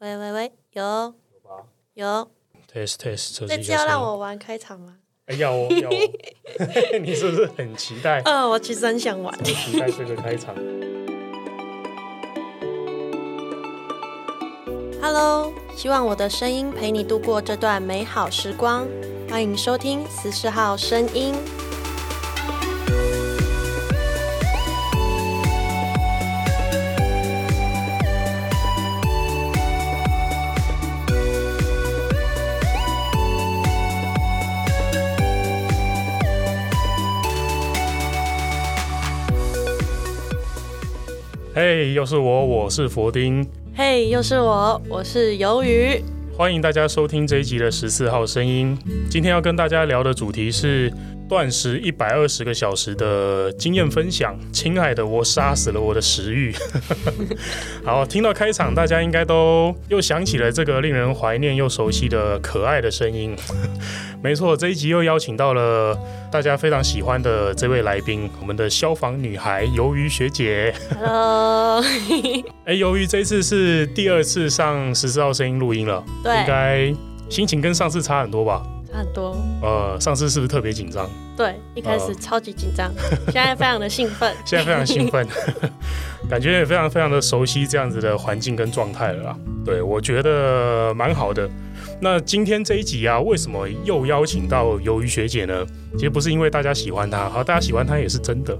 喂喂喂，有有吧？有。test test，这次要让我玩开场吗？哎，要哦要哦。你是不是很期待？嗯、呃，我其实很想玩。期待这个开场。Hello，希望我的声音陪你度过这段美好时光。欢迎收听十四号声音。嘿又是我，我是佛丁。嘿，又是我，我是鱿鱼。欢迎大家收听这一集的十四号声音。今天要跟大家聊的主题是断食一百二十个小时的经验分享。亲爱的，我杀死了我的食欲。好，听到开场，大家应该都又想起了这个令人怀念又熟悉的可爱的声音。没错，这一集又邀请到了大家非常喜欢的这位来宾，我们的消防女孩鱿鱼学姐。Hello，哎，鱿鱼这次是第二次上十四号声音录音了，对，应该心情跟上次差很多吧？差很多。呃，上次是不是特别紧张？对，一开始超级紧张，呃、现在非常的兴奋，现在非常兴奋，感觉也非常非常的熟悉这样子的环境跟状态了啦。对，我觉得蛮好的。那今天这一集啊，为什么又邀请到鱿鱼学姐呢？其实不是因为大家喜欢她，好，大家喜欢她也是真的。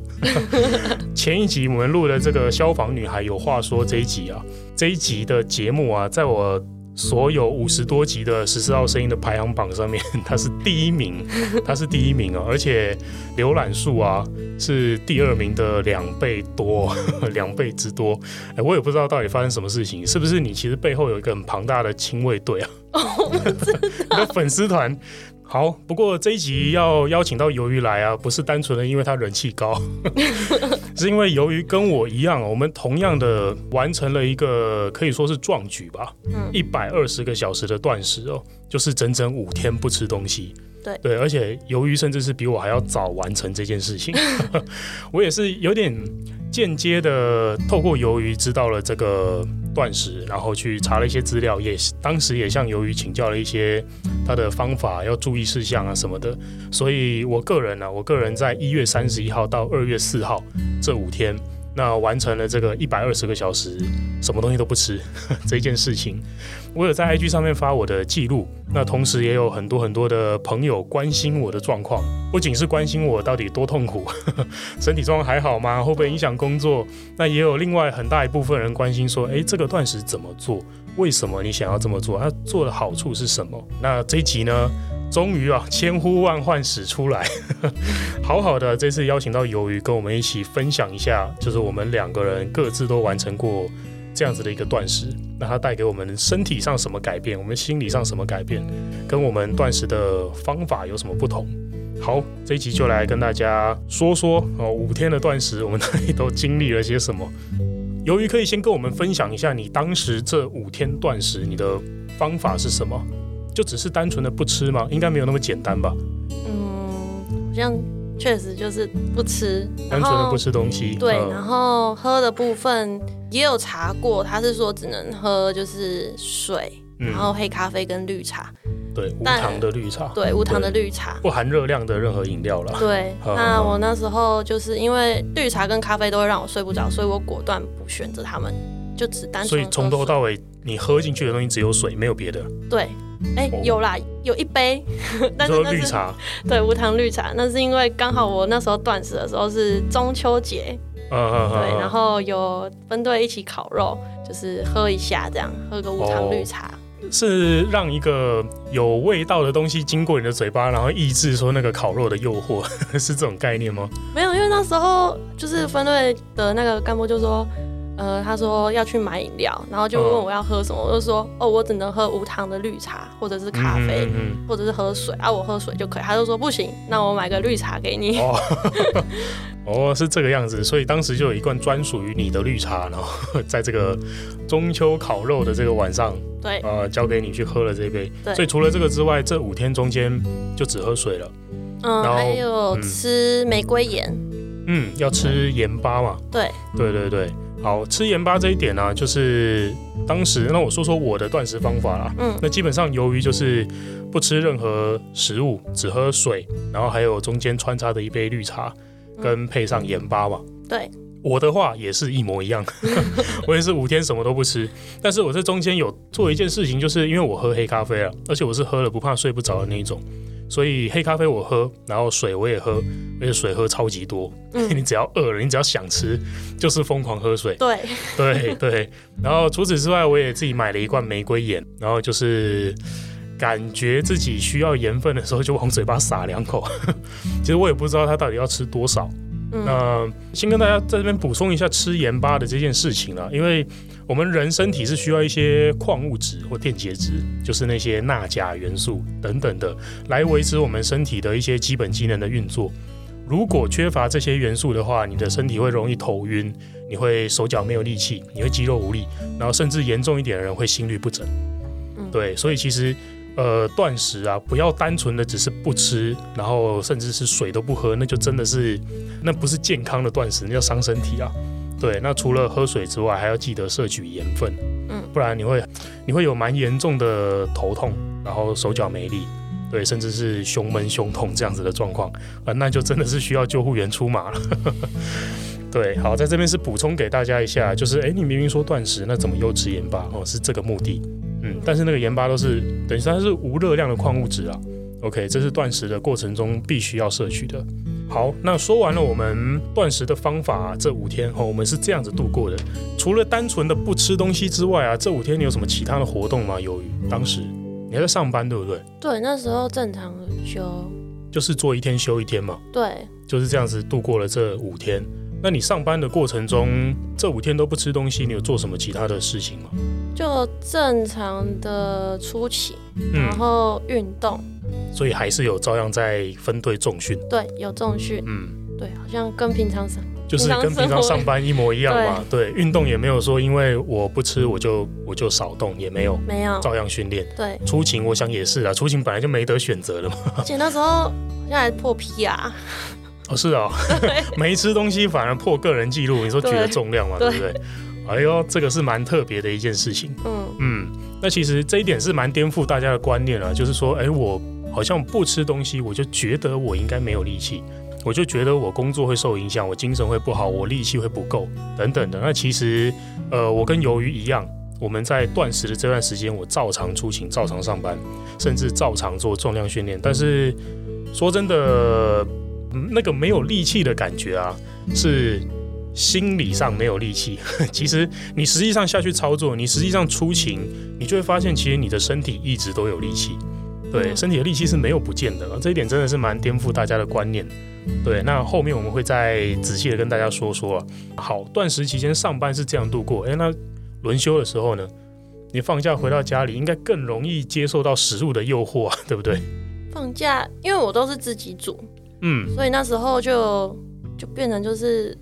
前一集我们录的这个消防女孩有话说这一集啊，这一集的节目啊，在我所有五十多集的十四号声音的排行榜上面，它是第一名，它是第一名啊，而且浏览数啊是第二名的两倍多，两倍之多。哎，我也不知道到底发生什么事情，是不是你其实背后有一个很庞大的亲卫队啊？我不知道。你的粉丝团。好，不过这一集要邀请到鱿鱼来啊，不是单纯的因为他人气高，是因为鱿鱼跟我一样，我们同样的完成了一个可以说是壮举吧，嗯，一百二十个小时的断食哦，就是整整五天不吃东西。对对，而且鱿鱼甚至是比我还要早完成这件事情，我也是有点间接的透过鱿鱼知道了这个。断食，然后去查了一些资料，也当时也向鱿鱼请教了一些他的方法，要注意事项啊什么的。所以我个人呢、我个人在一月三十一号到二月四号这五天。那完成了这个一百二十个小时，什么东西都不吃 这件事情，我有在 IG 上面发我的记录。那同时也有很多很多的朋友关心我的状况，不仅是关心我到底多痛苦，身体状况还好吗？会不会影响工作？那也有另外很大一部分人关心说，诶，这个断食怎么做？为什么你想要这么做？它做的好处是什么？那这一集呢？终于啊，千呼万唤始出来，好好的，这次邀请到鱿鱼跟我们一起分享一下，就是我们两个人各自都完成过这样子的一个断食，那它带给我们身体上什么改变，我们心理上什么改变，跟我们断食的方法有什么不同？好，这一集就来跟大家说说哦，五天的断食，我们到底都经历了些什么？鱿鱼可以先跟我们分享一下，你当时这五天断食，你的方法是什么？就只是单纯的不吃吗？应该没有那么简单吧？嗯，好像确实就是不吃，单纯的不吃东西。对，嗯、然后喝的部分也有查过，他是说只能喝就是水，嗯、然后黑咖啡跟绿茶。对，无糖的绿茶。对，无糖的绿茶，不含热量的任何饮料啦。对，嗯、那我那时候就是因为绿茶跟咖啡都会让我睡不着，所以我果断不选择他们，就只单纯。所以从头到尾，你喝进去的东西只有水，没有别的。对。哎，有啦，有一杯，但是绿茶，对，无糖绿茶。那是因为刚好我那时候断食的时候是中秋节，嗯嗯嗯，对，然后有分队一起烤肉，就是喝一下这样，喝个无糖绿茶。哦，是让一个有味道的东西经过你的嘴巴，然后抑制说那个烤肉的诱惑，是这种概念吗？没有，因为那时候就是分队的那个干部就说。呃，他说要去买饮料，然后就问我要喝什么，我就说哦，我只能喝无糖的绿茶，或者是咖啡，嗯嗯嗯或者是喝水啊，我喝水就可以。他就说不行，那我买个绿茶给你。哦，哦，是这个样子，所以当时就有一罐专属于你的绿茶，然后 在这个中秋烤肉的这个晚上，对，呃，交给你去喝了这一杯。对，所以除了这个之外，这五天中间就只喝水了。嗯，还有吃玫瑰盐。嗯，要吃盐巴嘛？对，对对对。好，吃盐巴这一点呢、啊，就是当时那我说说我的断食方法啦。嗯，那基本上由于就是不吃任何食物，只喝水，然后还有中间穿插的一杯绿茶，跟配上盐巴嘛。对，我的话也是一模一样，我也是五天什么都不吃。但是我这中间有做一件事情，就是因为我喝黑咖啡啊，而且我是喝了不怕睡不着的那一种。所以黑咖啡我喝，然后水我也喝，而且水喝超级多。嗯、你只要饿了，你只要想吃，就是疯狂喝水。对对对。然后除此之外，我也自己买了一罐玫瑰盐，然后就是感觉自己需要盐分的时候，就往嘴巴撒两口。其实我也不知道它到底要吃多少。嗯、那先跟大家在这边补充一下吃盐巴的这件事情啊，因为我们人身体是需要一些矿物质或电解质，就是那些钠、钾元素等等的，来维持我们身体的一些基本机能的运作。如果缺乏这些元素的话，你的身体会容易头晕，你会手脚没有力气，你会肌肉无力，然后甚至严重一点的人会心律不整。对，所以其实。呃，断食啊，不要单纯的只是不吃，然后甚至是水都不喝，那就真的是，那不是健康的断食，那叫伤身体啊。对，那除了喝水之外，还要记得摄取盐分，嗯，不然你会你会有蛮严重的头痛，然后手脚没力，对，甚至是胸闷胸痛这样子的状况啊，那就真的是需要救护员出马了。对，好，在这边是补充给大家一下，就是，哎，你明明说断食，那怎么又吃盐巴？哦，是这个目的。嗯，但是那个盐巴都是等于它是无热量的矿物质啊。OK，这是断食的过程中必须要摄取的。好，那说完了我们断食的方法啊，这五天哈，我们是这样子度过的。除了单纯的不吃东西之外啊，这五天你有什么其他的活动吗？由于当时你还在上班，对不对？对，那时候正常休，就是做一天休一天嘛。对，就是这样子度过了这五天。那你上班的过程中，这五天都不吃东西，你有做什么其他的事情吗？就正常的出勤，然后运动，嗯，所以还是有照样在分队重训。对，有重训。嗯，对，好像跟平常上就是跟平常上班一模一样嘛。对，运动也没有说因为我不吃我就我就少动，也没有，没有，照样训练。对，出勤我想也是啊，出勤本来就没得选择了嘛。而且那时候好像还破 PR。哦，是啊，没吃东西反而破个人记录，你说举的重量嘛，对，对不对？哎呦，这个是蛮特别的一件事情。嗯嗯，那其实这一点是蛮颠覆大家的观念啊，就是说，哎，我好像不吃东西，我就觉得我应该没有力气，我就觉得我工作会受影响，我精神会不好，我力气会不够等等的。那其实，呃，我跟鱿鱼一样，我们在断食的这段时间，我照常出勤，照常上班，甚至照常做重量训练。但是说真的。那个没有力气的感觉啊，是心理上没有力气。其实你实际上下去操作，你实际上出勤，你就会发现，其实你的身体一直都有力气。对，身体的力气是没有不见的。这一点真的是蛮颠覆大家的观念。对，那后面我们会再仔细的跟大家说说。好，断食期间上班是这样度过。诶，那轮休的时候呢？你放假回到家里，应该更容易接受到食物的诱惑啊，对不对？放假，因为我都是自己煮。嗯，所以那时候就就变成就是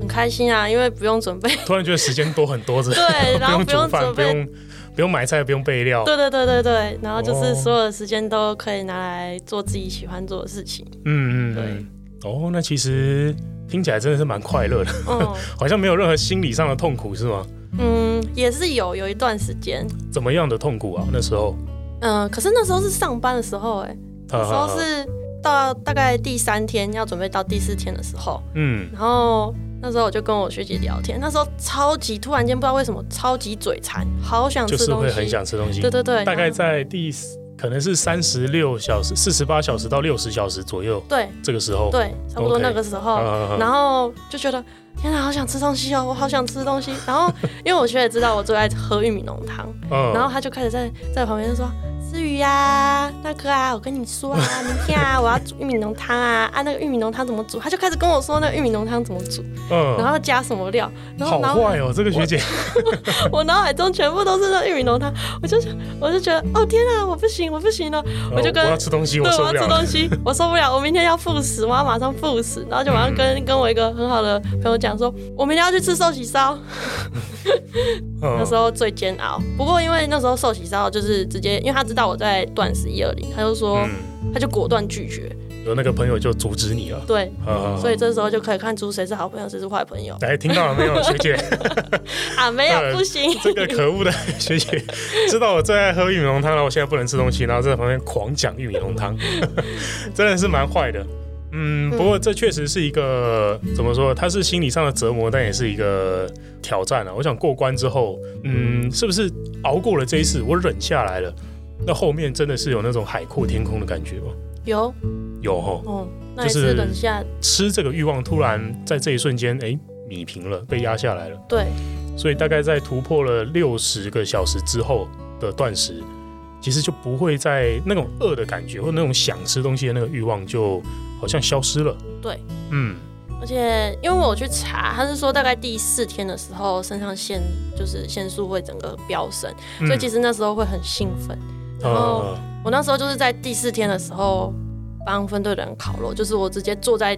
很开心啊，因为不用准备，突然觉得时间多很多，对，然后不用煮饭，不用买菜，不用备料，对对对对对，然后就是所有的时间都可以拿来做自己喜欢做的事情，嗯嗯，对，哦，那其实听起来真的是蛮快乐的，嗯，好像没有任何心理上的痛苦是吗？嗯，也是有有一段时间，怎么样的痛苦啊？那时候，嗯，可是那时候是上班的时候，哎，那时候是。到大概第三天要准备到第四天的时候，嗯，然后那时候我就跟我学姐聊天，那时候超级突然间不知道为什么超级嘴馋，好想吃东西，就是会很想吃东西，对对对，大概在第可能是三十六小时、四十八小时到六十小时左右，对，这个时候，对，差不多那个时候，okay. 然后就觉得天哪，好想吃东西哦，我好想吃东西，然后因为我学姐知道我最爱喝玉米浓汤，嗯，然后她就开始在在旁边就说。思雨呀，大哥啊，我跟你说啊，明天啊，我要煮玉米浓汤啊，啊，那个玉米浓汤怎么煮？他就开始跟我说那个玉米浓汤怎么煮，嗯，然后加什么料，然后好坏哦，这个学姐，我脑海中全部都是那玉米浓汤，我就我就觉得，哦天啊，我不行，我不行了，我就跟我要吃东西，我受不了，我要吃东西，我受不了，我明天要复食，我要马上复食，然后就马上跟跟我一个很好的朋友讲说，我明天要去吃寿喜烧。那时候最煎熬，不过因为那时候寿喜烧就是直接，因为他知道我在断食一二零，他就说，他就果断拒绝，有那个朋友就阻止你了。对，所以这时候就可以看出谁是好朋友，谁是坏朋友。哎，听到了没有，学姐？啊，没有，不行。这个可恶的学姐，知道我最爱喝玉米浓汤，然后我现在不能吃东西，然后在旁边狂讲玉米浓汤，真的是蛮坏的。嗯，不过这确实是一个怎么说？它是心理上的折磨，但也是一个挑战啊。我想过关之后，嗯，是不是熬过了这一次，我忍下来了？那后面真的是有那种海阔天空的感觉吗？有，有哈。哦，那是忍下吃这个欲望，突然在这一瞬间，哎，弭平了，被压下来了。对。所以大概在突破了六十个小时之后的断食，其实就不会在那种饿的感觉，或那种想吃东西的那个欲望就。好像消失了。对，嗯，而且因为我去查，他是说大概第四天的时候，肾上腺就是腺素会整个飙升，嗯、所以其实那时候会很兴奋。然后我那时候就是在第四天的时候帮分队的人烤肉，就是我直接坐在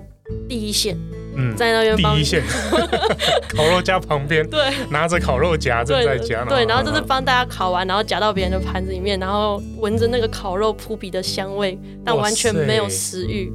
第一线，嗯，在那边第一线。烤肉架旁边，对，拿着烤肉夹正在夹，对，然后就是帮大家烤完，然后夹到别人的盘子里面，然后闻着那个烤肉扑鼻的香味，但完全没有食欲。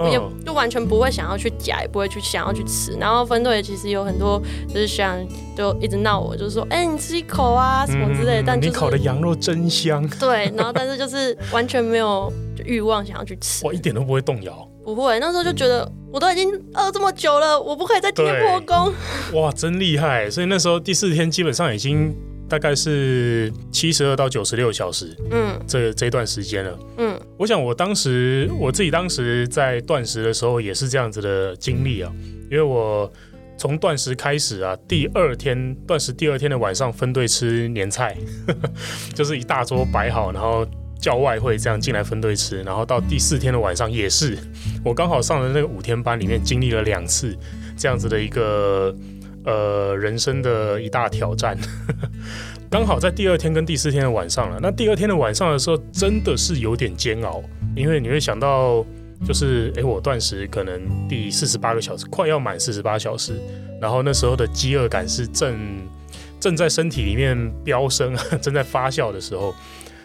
就也就完全不会想要去夹，也不会去想要去吃。然后分队其实有很多就是想就一直闹我，就是说，哎、欸，你吃一口啊什么之类的。但、就是、你烤的羊肉真香。对，然后但是就是完全没有欲望想要去吃。我一点都不会动摇。不会，那时候就觉得我都已经饿这么久了，我不可以再今天破功。哇，真厉害！所以那时候第四天基本上已经。大概是七十二到九十六小时，嗯，这这段时间了，嗯，我想我当时我自己当时在断食的时候也是这样子的经历啊，因为我从断食开始啊，第二天断食第二天的晚上分队吃年菜，呵呵，就是一大桌摆好，然后叫外汇这样进来分队吃，然后到第四天的晚上也是，我刚好上的那个五天班里面经历了两次这样子的一个。呃，人生的一大挑战，刚好在第二天跟第四天的晚上了。那第二天的晚上的时候，真的是有点煎熬，因为你会想到，就是哎，我断食可能第四十八个小时，快要满四十八小时，然后那时候的饥饿感是正正在身体里面飙升，正在发酵的时候。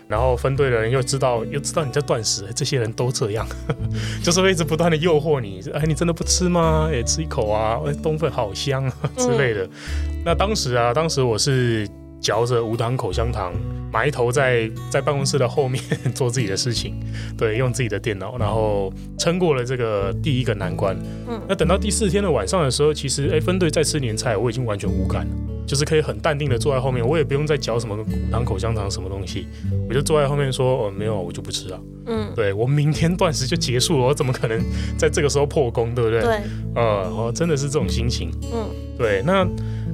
然后分队的人又知道，又知道你在断食，这些人都这样，就是会一直不断的诱惑你，哎，你真的不吃吗？哎，吃一口啊，哎，冬粉好香啊 之类的。嗯、那当时啊，当时我是嚼着无糖口香糖，埋头在在办公室的后面做自己的事情，对，用自己的电脑，然后撑过了这个第一个难关。嗯，那等到第四天的晚上的时候，其实哎，分队在吃年菜，我已经完全无感了。就是可以很淡定的坐在后面，我也不用再嚼什么无糖口香糖什么东西，我就坐在后面说：“哦，没有，我就不吃了。”嗯，对，我明天断食就结束了，我怎么可能在这个时候破功，对不对？对，呃，哦，真的是这种心情。嗯，对，那，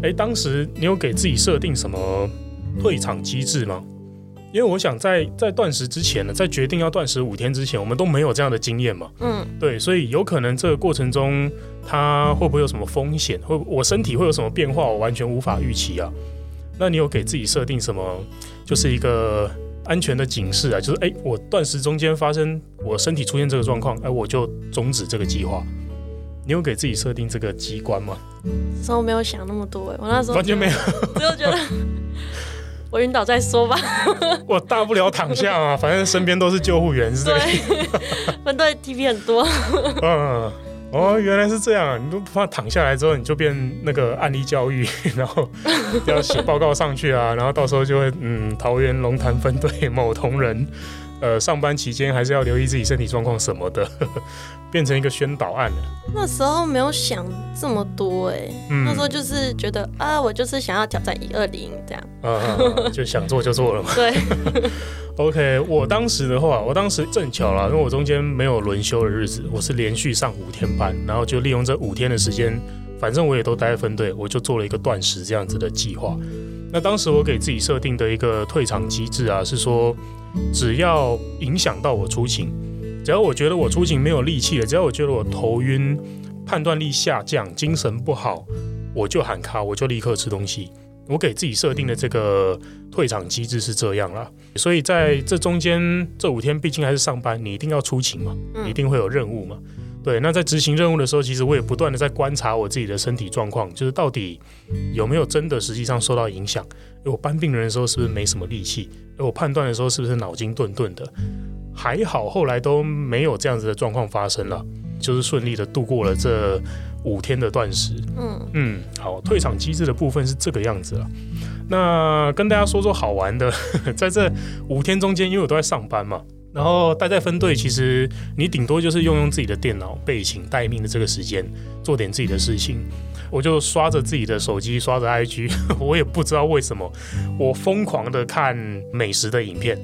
哎，当时你有给自己设定什么退场机制吗？因为我想在在断食之前呢，在决定要断食五天之前，我们都没有这样的经验嘛。嗯，对，所以有可能这个过程中，它会不会有什么风险？会我身体会有什么变化？我完全无法预期啊。那你有给自己设定什么，就是一个安全的警示啊？就是哎，我断食中间发生我身体出现这个状况，哎，我就终止这个计划。你有给自己设定这个机关吗？那时候没有想那么多，哎，我那时候完全没有，只有觉得。我晕倒再说吧。我大不了躺下啊，反正身边都是救护员，是这样。分队 TP 很多。嗯，哦，原来是这样。你都不怕躺下来之后你就变那个案例教育，然后要写报告上去啊，然后到时候就会嗯，桃园龙潭分队某同仁。呃，上班期间还是要留意自己身体状况什么的，呵呵，变成一个宣导案了。那时候没有想这么多哎、欸，嗯、那时候就是觉得啊，我就是想要挑战一二零这样，啊，就想做就做了嘛。对，OK，我当时的话，我当时正巧了，因为我中间没有轮休的日子，我是连续上五天班，然后就利用这五天的时间，反正我也都待在分队，我就做了一个断食这样子的计划。那当时我给自己设定的一个退场机制啊，是说。只要影响到我出勤，只要我觉得我出勤没有力气了，只要我觉得我头晕、判断力下降、精神不好，我就喊卡，我就立刻吃东西。我给自己设定的这个退场机制是这样啦。所以在这中间这五天，毕竟还是上班，你一定要出勤嘛，你一定会有任务嘛。对，那在执行任务的时候，其实我也不断的在观察我自己的身体状况，就是到底有没有真的实际上受到影响。我搬病人的时候是不是没什么力气？我判断的时候是不是脑筋顿顿的？还好，后来都没有这样子的状况发生了，就是顺利的度过了这五天的断食。嗯嗯，好，退场机制的部分是这个样子了。那跟大家说说好玩的，在这五天中间，因为我都在上班嘛。然后待在分队，其实你顶多就是用用自己的电脑备勤待命的这个时间，做点自己的事情。我就刷着自己的手机，刷着 IG，我也不知道为什么，我疯狂的看美食的影片。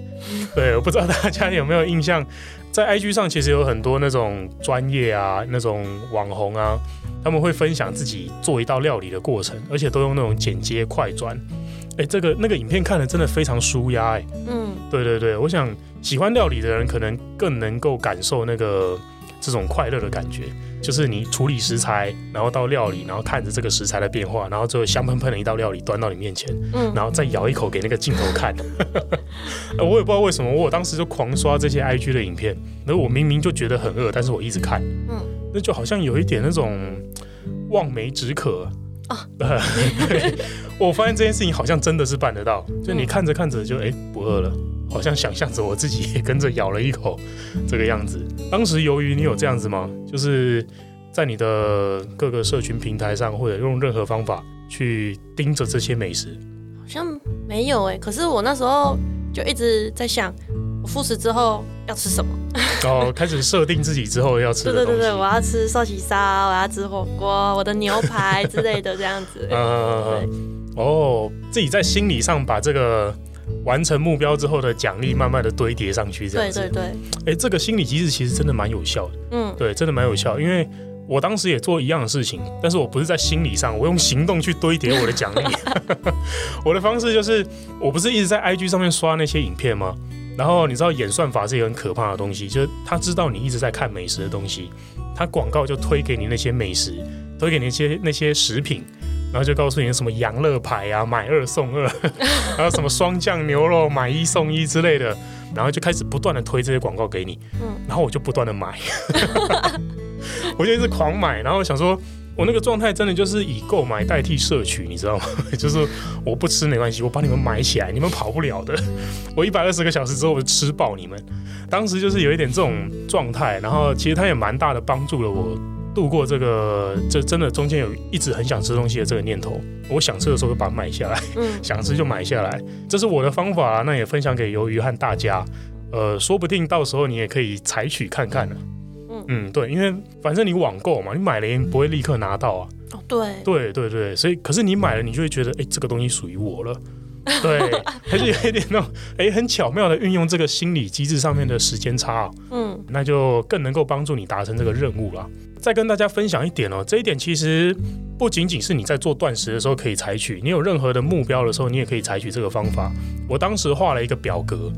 对，我不知道大家有没有印象，在 IG 上其实有很多那种专业啊、那种网红啊，他们会分享自己做一道料理的过程，而且都用那种剪接快转。哎，这个那个影片看了真的非常舒压哎。嗯，对对对，我想。喜欢料理的人可能更能够感受那个这种快乐的感觉，就是你处理食材，然后到料理，然后看着这个食材的变化，然后最后香喷喷的一道料理端到你面前，嗯，然后再咬一口给那个镜头看。我也不知道为什么，我当时就狂刷这些 IG 的影片，那我明明就觉得很饿，但是我一直看，嗯，那就好像有一点那种望梅止渴啊。对，我发现这件事情好像真的是办得到，就你看着看着就哎不饿了。好像想象着我自己也跟着咬了一口，这个样子。当时由于你有这样子吗？就是在你的各个社群平台上，或者用任何方法去盯着这些美食？好像没有哎、可是我那时候就一直在想，复食之后要吃什么？哦，开始设定自己之后要吃的东西。对对对，我要吃寿喜烧，我要吃火锅，我的牛排之类的这样子。嗯，哦，自己在心理上把这个。完成目标之后的奖励，慢慢的堆叠上去，这样子。对对对。哎、欸，这个心理机制其实真的蛮有效的。嗯，对，真的蛮有效。因为我当时也做一样的事情，但是我不是在心理上，我用行动去堆叠我的奖励。我的方式就是，我不是一直在 IG 上面刷那些影片吗？然后你知道演算法是一个很可怕的东西，就是他知道你一直在看美食的东西，他广告就推给你那些美食，推给你那些那些食品。然后就告诉你什么羊乐牌啊，买二送二，然后什么双酱牛肉买一送一之类的，然后就开始不断的推这些广告给你，然后我就不断的买，我就一直狂买，然后想说，我那个状态真的就是以购买代替摄取，你知道吗？就是我不吃没关系，我把你们买起来，你们跑不了的，我一百二十个小时之后我就吃爆你们。当时就是有一点这种状态，然后其实它也蛮大的帮助了我。度过这个，这真的中间有一直很想吃东西的这个念头。我想吃的时候就把它买下来，嗯，想吃就买下来，这是我的方法啊。那也分享给鱿鱼和大家，呃，说不定到时候你也可以采取看看呢。嗯嗯，对，因为反正你网购嘛，你买了也不会立刻拿到啊。哦，对，对对对，所以可是你买了，你就会觉得，哎，这个东西属于我了。对，还是有一点那种，哎，很巧妙的运用这个心理机制上面的时间差，嗯，那就更能够帮助你达成这个任务了。再跟大家分享一点哦，这一点其实不仅仅是你在做断食的时候可以采取，你有任何的目标的时候，你也可以采取这个方法。我当时画了一个表格，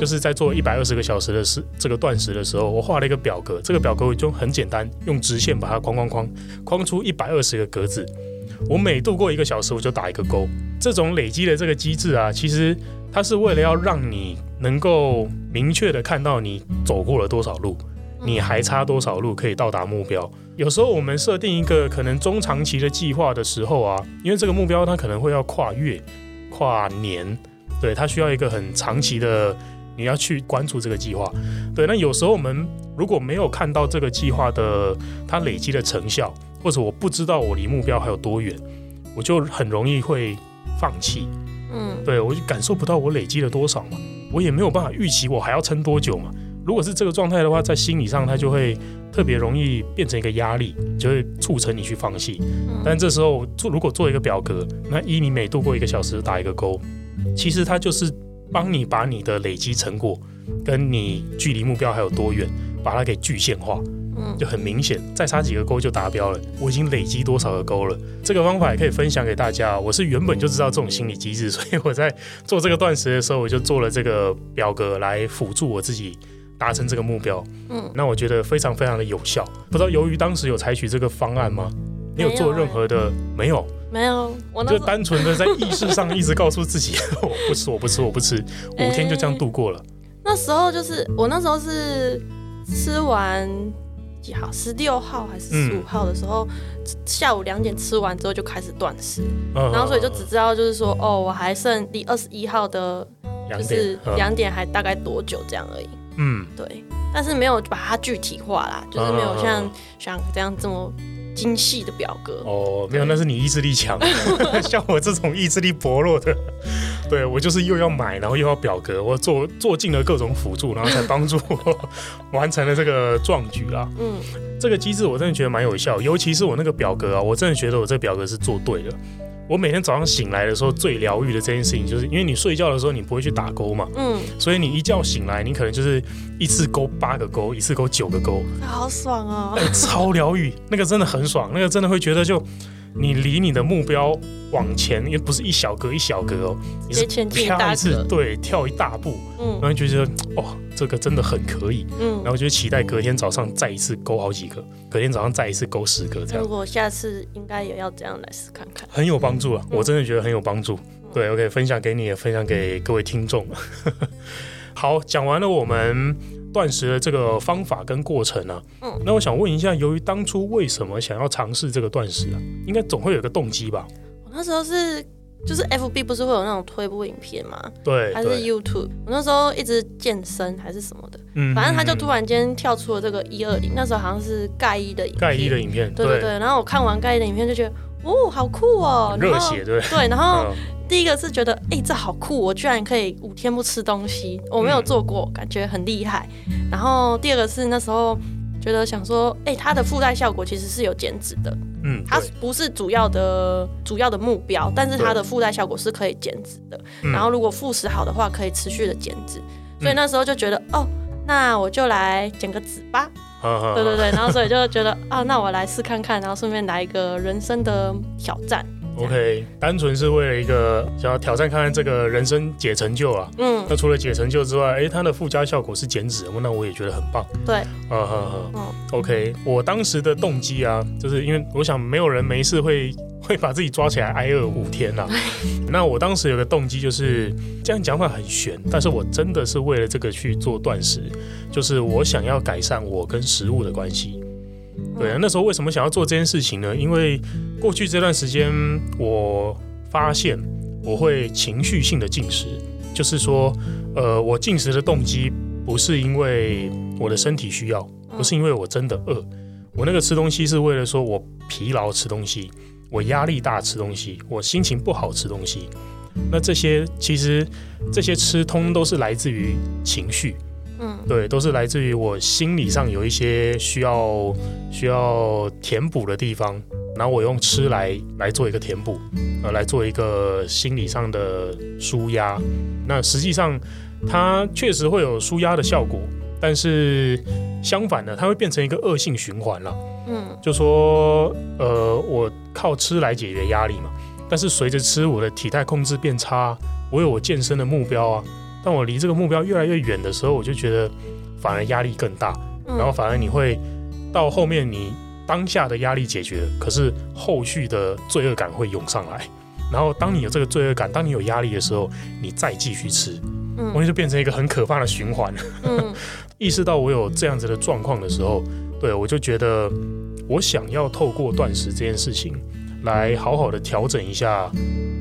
就是在做一百二十个小时的时这个断食的时候，我画了一个表格，这个表格就很简单，用直线把它框框框框出一百二十个格子。我每度过一个小时，我就打一个勾。这种累积的这个机制啊，其实它是为了要让你能够明确的看到你走过了多少路。你还差多少路可以到达目标？有时候我们设定一个可能中长期的计划的时候啊，因为这个目标它可能会要跨越、跨年，对，它需要一个很长期的，你要去关注这个计划。对，那有时候我们如果没有看到这个计划的它累积的成效，或者我不知道我离目标还有多远，我就很容易会放弃。嗯，对，我就感受不到我累积了多少嘛，我也没有办法预期我还要撑多久嘛。如果是这个状态的话，在心理上它就会特别容易变成一个压力，就会促成你去放弃。但这时候做如果做一个表格，那一你每度过一个小时打一个勾，其实它就是帮你把你的累积成果跟你距离目标还有多远，把它给具现化，就很明显，再差几个勾就达标了。我已经累积多少个勾了？这个方法也可以分享给大家。我是原本就知道这种心理机制，所以我在做这个断食的时候，我就做了这个表格来辅助我自己。达成这个目标，嗯，那我觉得非常非常的有效。不知道由于当时有采取这个方案吗？你有做任何的？没有，没有，我就单纯的在意识上一直告诉自己，我不吃，我不吃，我不吃，五天就这样度过了。那时候就是我那时候是吃完几号？十六号还是十五号的时候，下午两点吃完之后就开始断食，然后所以就只知道就是说，哦，我还剩第二十一号的，就是两点还大概多久这样而已。嗯，对，但是没有把它具体化啦，就是没有像想这样这么。精细的表格哦，没有，那是你意志力强。像我这种意志力薄弱的，对我就是又要买，然后又要表格，我做做尽了各种辅助，然后才帮助我完成了这个壮举啦。嗯，这个机制我真的觉得蛮有效，尤其是我那个表格啊，我真的觉得我这个表格是做对了。我每天早上醒来的时候，最疗愈的这件事情，就是因为你睡觉的时候你不会去打勾嘛，嗯，所以你一觉醒来，你可能就是一次勾八个勾，一次勾九个勾，好爽哦，哎，超疗愈，那个真的很爽，那个真的会觉得就。你离你的目标往前，因为不是一小格一小格哦，你是跳一次，对，跳一大步，嗯，然后就觉得哦，这个真的很可以，嗯，然后就期待隔天早上再一次勾好几个，隔天早上再一次勾十个这样。如果下次应该也要这样来试看看，很有帮助啊，我真的觉得很有帮助。嗯、对，OK，分享给你，也分享给各位听众。好，讲完了我们。断食的这个方法跟过程啊，嗯，那我想问一下，由于当初为什么想要尝试这个断食啊？应该总会有个动机吧？我那时候是就是 FB 不是会有那种推播影片吗？对，还是 YouTube？我那时候一直健身还是什么的，嗯，反正他就突然间跳出了这个一二零，那时候好像是盖伊的影片，盖伊的影片，对对对。然后我看完盖伊的影片就觉得，哦，好酷哦，热血，对对，然后。嗯第一个是觉得，哎、欸，这好酷！我居然可以五天不吃东西，我没有做过，嗯、感觉很厉害。然后第二个是那时候觉得想说，哎、欸，它的附带效果其实是有减脂的，嗯，它不是主要的主要的目标，但是它的附带效果是可以减脂的。嗯、然后如果副食好的话，可以持续的减脂。所以那时候就觉得，哦，那我就来减个脂吧。嗯、对对对，然后所以就觉得，啊，那我来试看看，然后顺便来一个人生的挑战。OK，单纯是为了一个想要挑战看看这个人生解成就啊。嗯，那除了解成就之外，哎，它的附加效果是减脂，那我也觉得很棒。对，啊哈哈。嗯，OK，我当时的动机啊，就是因为我想没有人没事会 会把自己抓起来挨饿五天呐、啊。那我当时有个动机就是这样讲法很悬，但是我真的是为了这个去做断食，就是我想要改善我跟食物的关系。对啊，那时候为什么想要做这件事情呢？因为过去这段时间，我发现我会情绪性的进食，就是说，呃，我进食的动机不是因为我的身体需要，不是因为我真的饿，我那个吃东西是为了说我疲劳吃东西，我压力大吃东西，我心情不好吃东西。那这些其实这些吃通都是来自于情绪。嗯，对，都是来自于我心理上有一些需要需要填补的地方，然后我用吃来来做一个填补，呃，来做一个心理上的舒压。那实际上它确实会有舒压的效果，但是相反的，它会变成一个恶性循环了。嗯，就说呃，我靠吃来解决压力嘛，但是随着吃，我的体态控制变差，我有我健身的目标啊。但我离这个目标越来越远的时候，我就觉得反而压力更大，然后反而你会到后面，你当下的压力解决了，可是后续的罪恶感会涌上来，然后当你有这个罪恶感，当你有压力的时候，你再继续吃，嗯，我就变成一个很可怕的循环。嗯，意识到我有这样子的状况的时候，对，我就觉得我想要透过断食这件事情来好好的调整一下，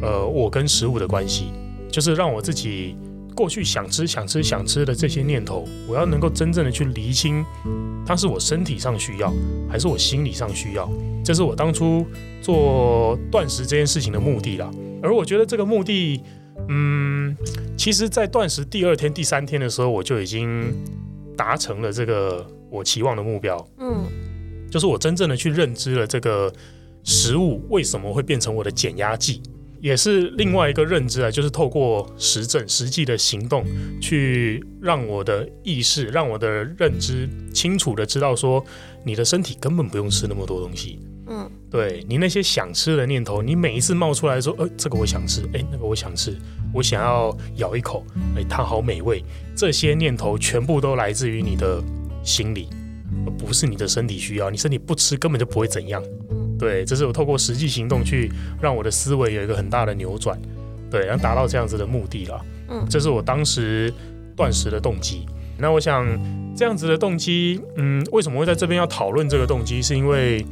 呃，我跟食物的关系，就是让我自己。过去想吃、想吃、想吃的这些念头，我要能够真正的去厘清，它是我身体上需要，还是我心理上需要？这是我当初做断食这件事情的目的啦。而我觉得这个目的，嗯，其实在断食第二天、第三天的时候，我就已经达成了这个我期望的目标。嗯，就是我真正的去认知了这个食物为什么会变成我的减压剂。也是另外一个认知啊，就是透过实证、实际的行动，去让我的意识、让我的认知清楚的知道说，你的身体根本不用吃那么多东西。嗯，对你那些想吃的念头，你每一次冒出来说，呃，这个我想吃，哎，那个我想吃，我想要咬一口，哎，它好美味。这些念头全部都来自于你的心理，而不是你的身体需要。你身体不吃，根本就不会怎样。对，这是我透过实际行动去让我的思维有一个很大的扭转，对，然后达到这样子的目的了。嗯，这是我当时断食的动机。那我想这样子的动机，嗯，为什么会在这边要讨论这个动机？是因为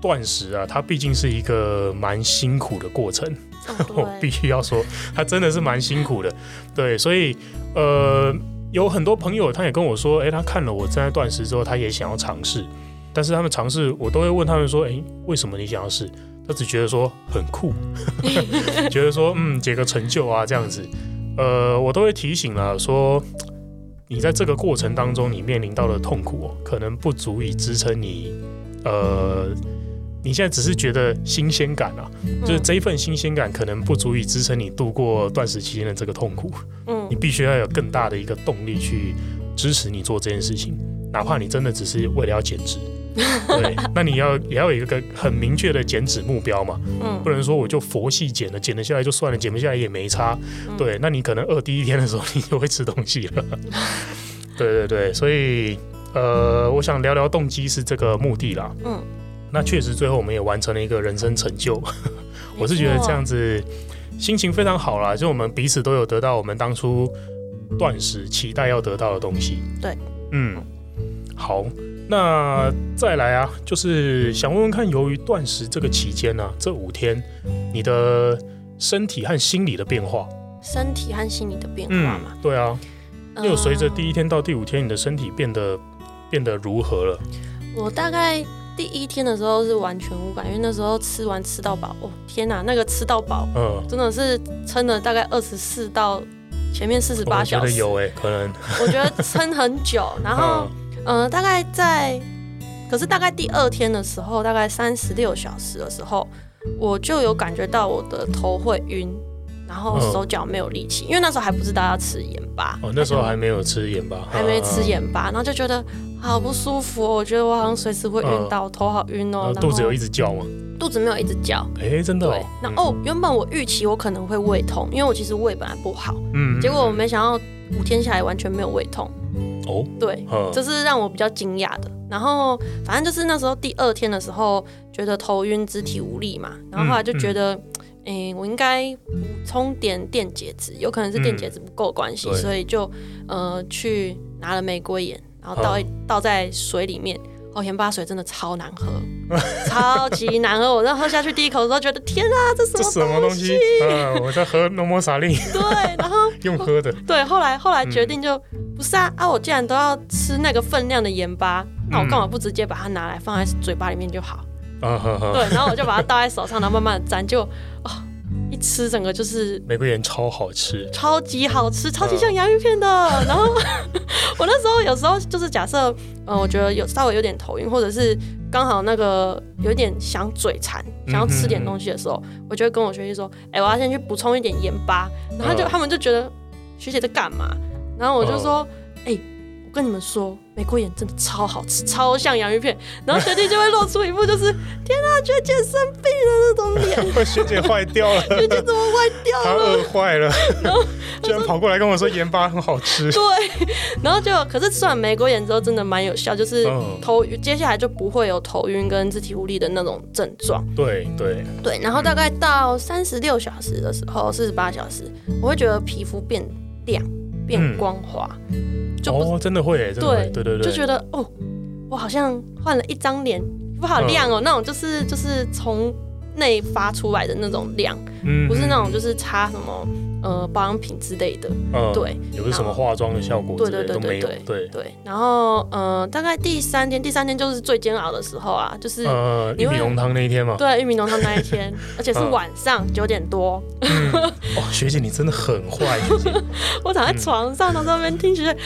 断食啊，它毕竟是一个蛮辛苦的过程。哦、我必须要说，它真的是蛮辛苦的。对，所以呃，有很多朋友他也跟我说，哎、欸，他看了我正在断食之后，他也想要尝试，但是他们尝试，我都会问他们说，哎、欸，为什么你想要试？他只觉得说很酷，觉得说嗯，解个成就啊这样子。呃，我都会提醒了说，你在这个过程当中，你面临到的痛苦哦，可能不足以支撑你，呃。你现在只是觉得新鲜感啊，就是这一份新鲜感可能不足以支撑你度过断食期间的这个痛苦。嗯，你必须要有更大的一个动力去支持你做这件事情，哪怕你真的只是为了要减脂。对，那你要也要有一个很明确的减脂目标嘛。嗯，不能说我就佛系减了，减了下来就算了，减不下来也没差。对，那你可能饿第一天的时候你就会吃东西了。对对对，所以呃，我想聊聊动机是这个目的啦。嗯。那确实，最后我们也完成了一个人生成就。我是觉得这样子心情非常好啦，就我们彼此都有得到我们当初断食期待要得到的东西。对，嗯，好，那再来啊，就是想问问看，由于断食这个期间呢、啊，这五天你的身体和心理的变化，身体和心理的变化嘛、嗯？对啊，又有随着第一天到第五天，你的身体变得变得如何了？我大概。第一天的时候是完全无感，因为那时候吃完吃到饱，哦天哪，那个吃到饱，嗯，真的是撑了大概二十四到前面四十八小时。我觉得有哎、欸，可能。我觉得撑很久，然后，嗯、呃，大概在，可是大概第二天的时候，大概三十六小时的时候，我就有感觉到我的头会晕。然后手脚没有力气，因为那时候还不知道要吃盐巴。哦，那时候还没有吃盐巴，还没吃盐巴，然后就觉得好不舒服哦，我觉得我好像随时会晕倒，头好晕哦。肚子有一直叫吗？肚子没有一直叫。哎，真的。对，那哦，原本我预期我可能会胃痛，因为我其实胃本来不好。嗯。结果我没想到五天下来完全没有胃痛。哦。对，这是让我比较惊讶的。然后反正就是那时候第二天的时候，觉得头晕、肢体无力嘛，然后后来就觉得。哎、欸，我应该补充点电解质，有可能是电解质不够关系，嗯、所以就呃去拿了玫瑰盐，然后倒倒在水里面。哦，盐巴水真的超难喝，超级难喝。我在喝下去第一口的时候，觉得天啊，这什么什么东西？嗯，我在喝浓墨沙令。对，然后 用喝的。对，后来后来决定就、嗯、不是啊啊！我既然都要吃那个分量的盐巴，那我干嘛不直接把它拿来放在嘴巴里面就好？对，然后我就把它倒在手上，然后慢慢的沾就。哦，一吃整个就是玫瑰盐超好吃，超级好吃，超级像洋芋片的。嗯、然后 我那时候有时候就是假设，嗯、呃，我觉得有稍微有点头晕，或者是刚好那个有点想嘴馋，想要吃点东西的时候，嗯、我就会跟我学弟说，哎、欸，我要先去补充一点盐巴。然后就、嗯、他们就觉得学姐在干嘛？然后我就说，哎、我跟你们说，玫瑰盐真的超好吃，超像洋芋片。然后学弟就会露出一副就是天啊，学姐生病了那种脸。学姐坏掉了，学姐怎么坏掉了？她饿坏了，然后 居然跑过来跟我说盐巴很好吃。对，然后就可是吃完玫瑰盐之后真的蛮有效，就是头、嗯、接下来就不会有头晕跟肢体无力的那种症状。对对对，然后大概到三十六小时的时候，四十八小时，我会觉得皮肤变亮、变光滑。嗯就哦，真的会，真的会，对对对对，就觉得哦，我好像换了一张脸，不好亮哦，嗯、那种就是就是从内发出来的那种量，嗯，不是那种就是擦什么。呃，保养品之类的，嗯，对，也不是什么化妆的效果，对对对对对对对。然后，呃，大概第三天，第三天就是最煎熬的时候啊，就是呃，玉米浓汤那一天嘛，对，玉米浓汤那一天，而且是晚上九点多。哇，学姐你真的很坏，我躺在床上，在那边听学姐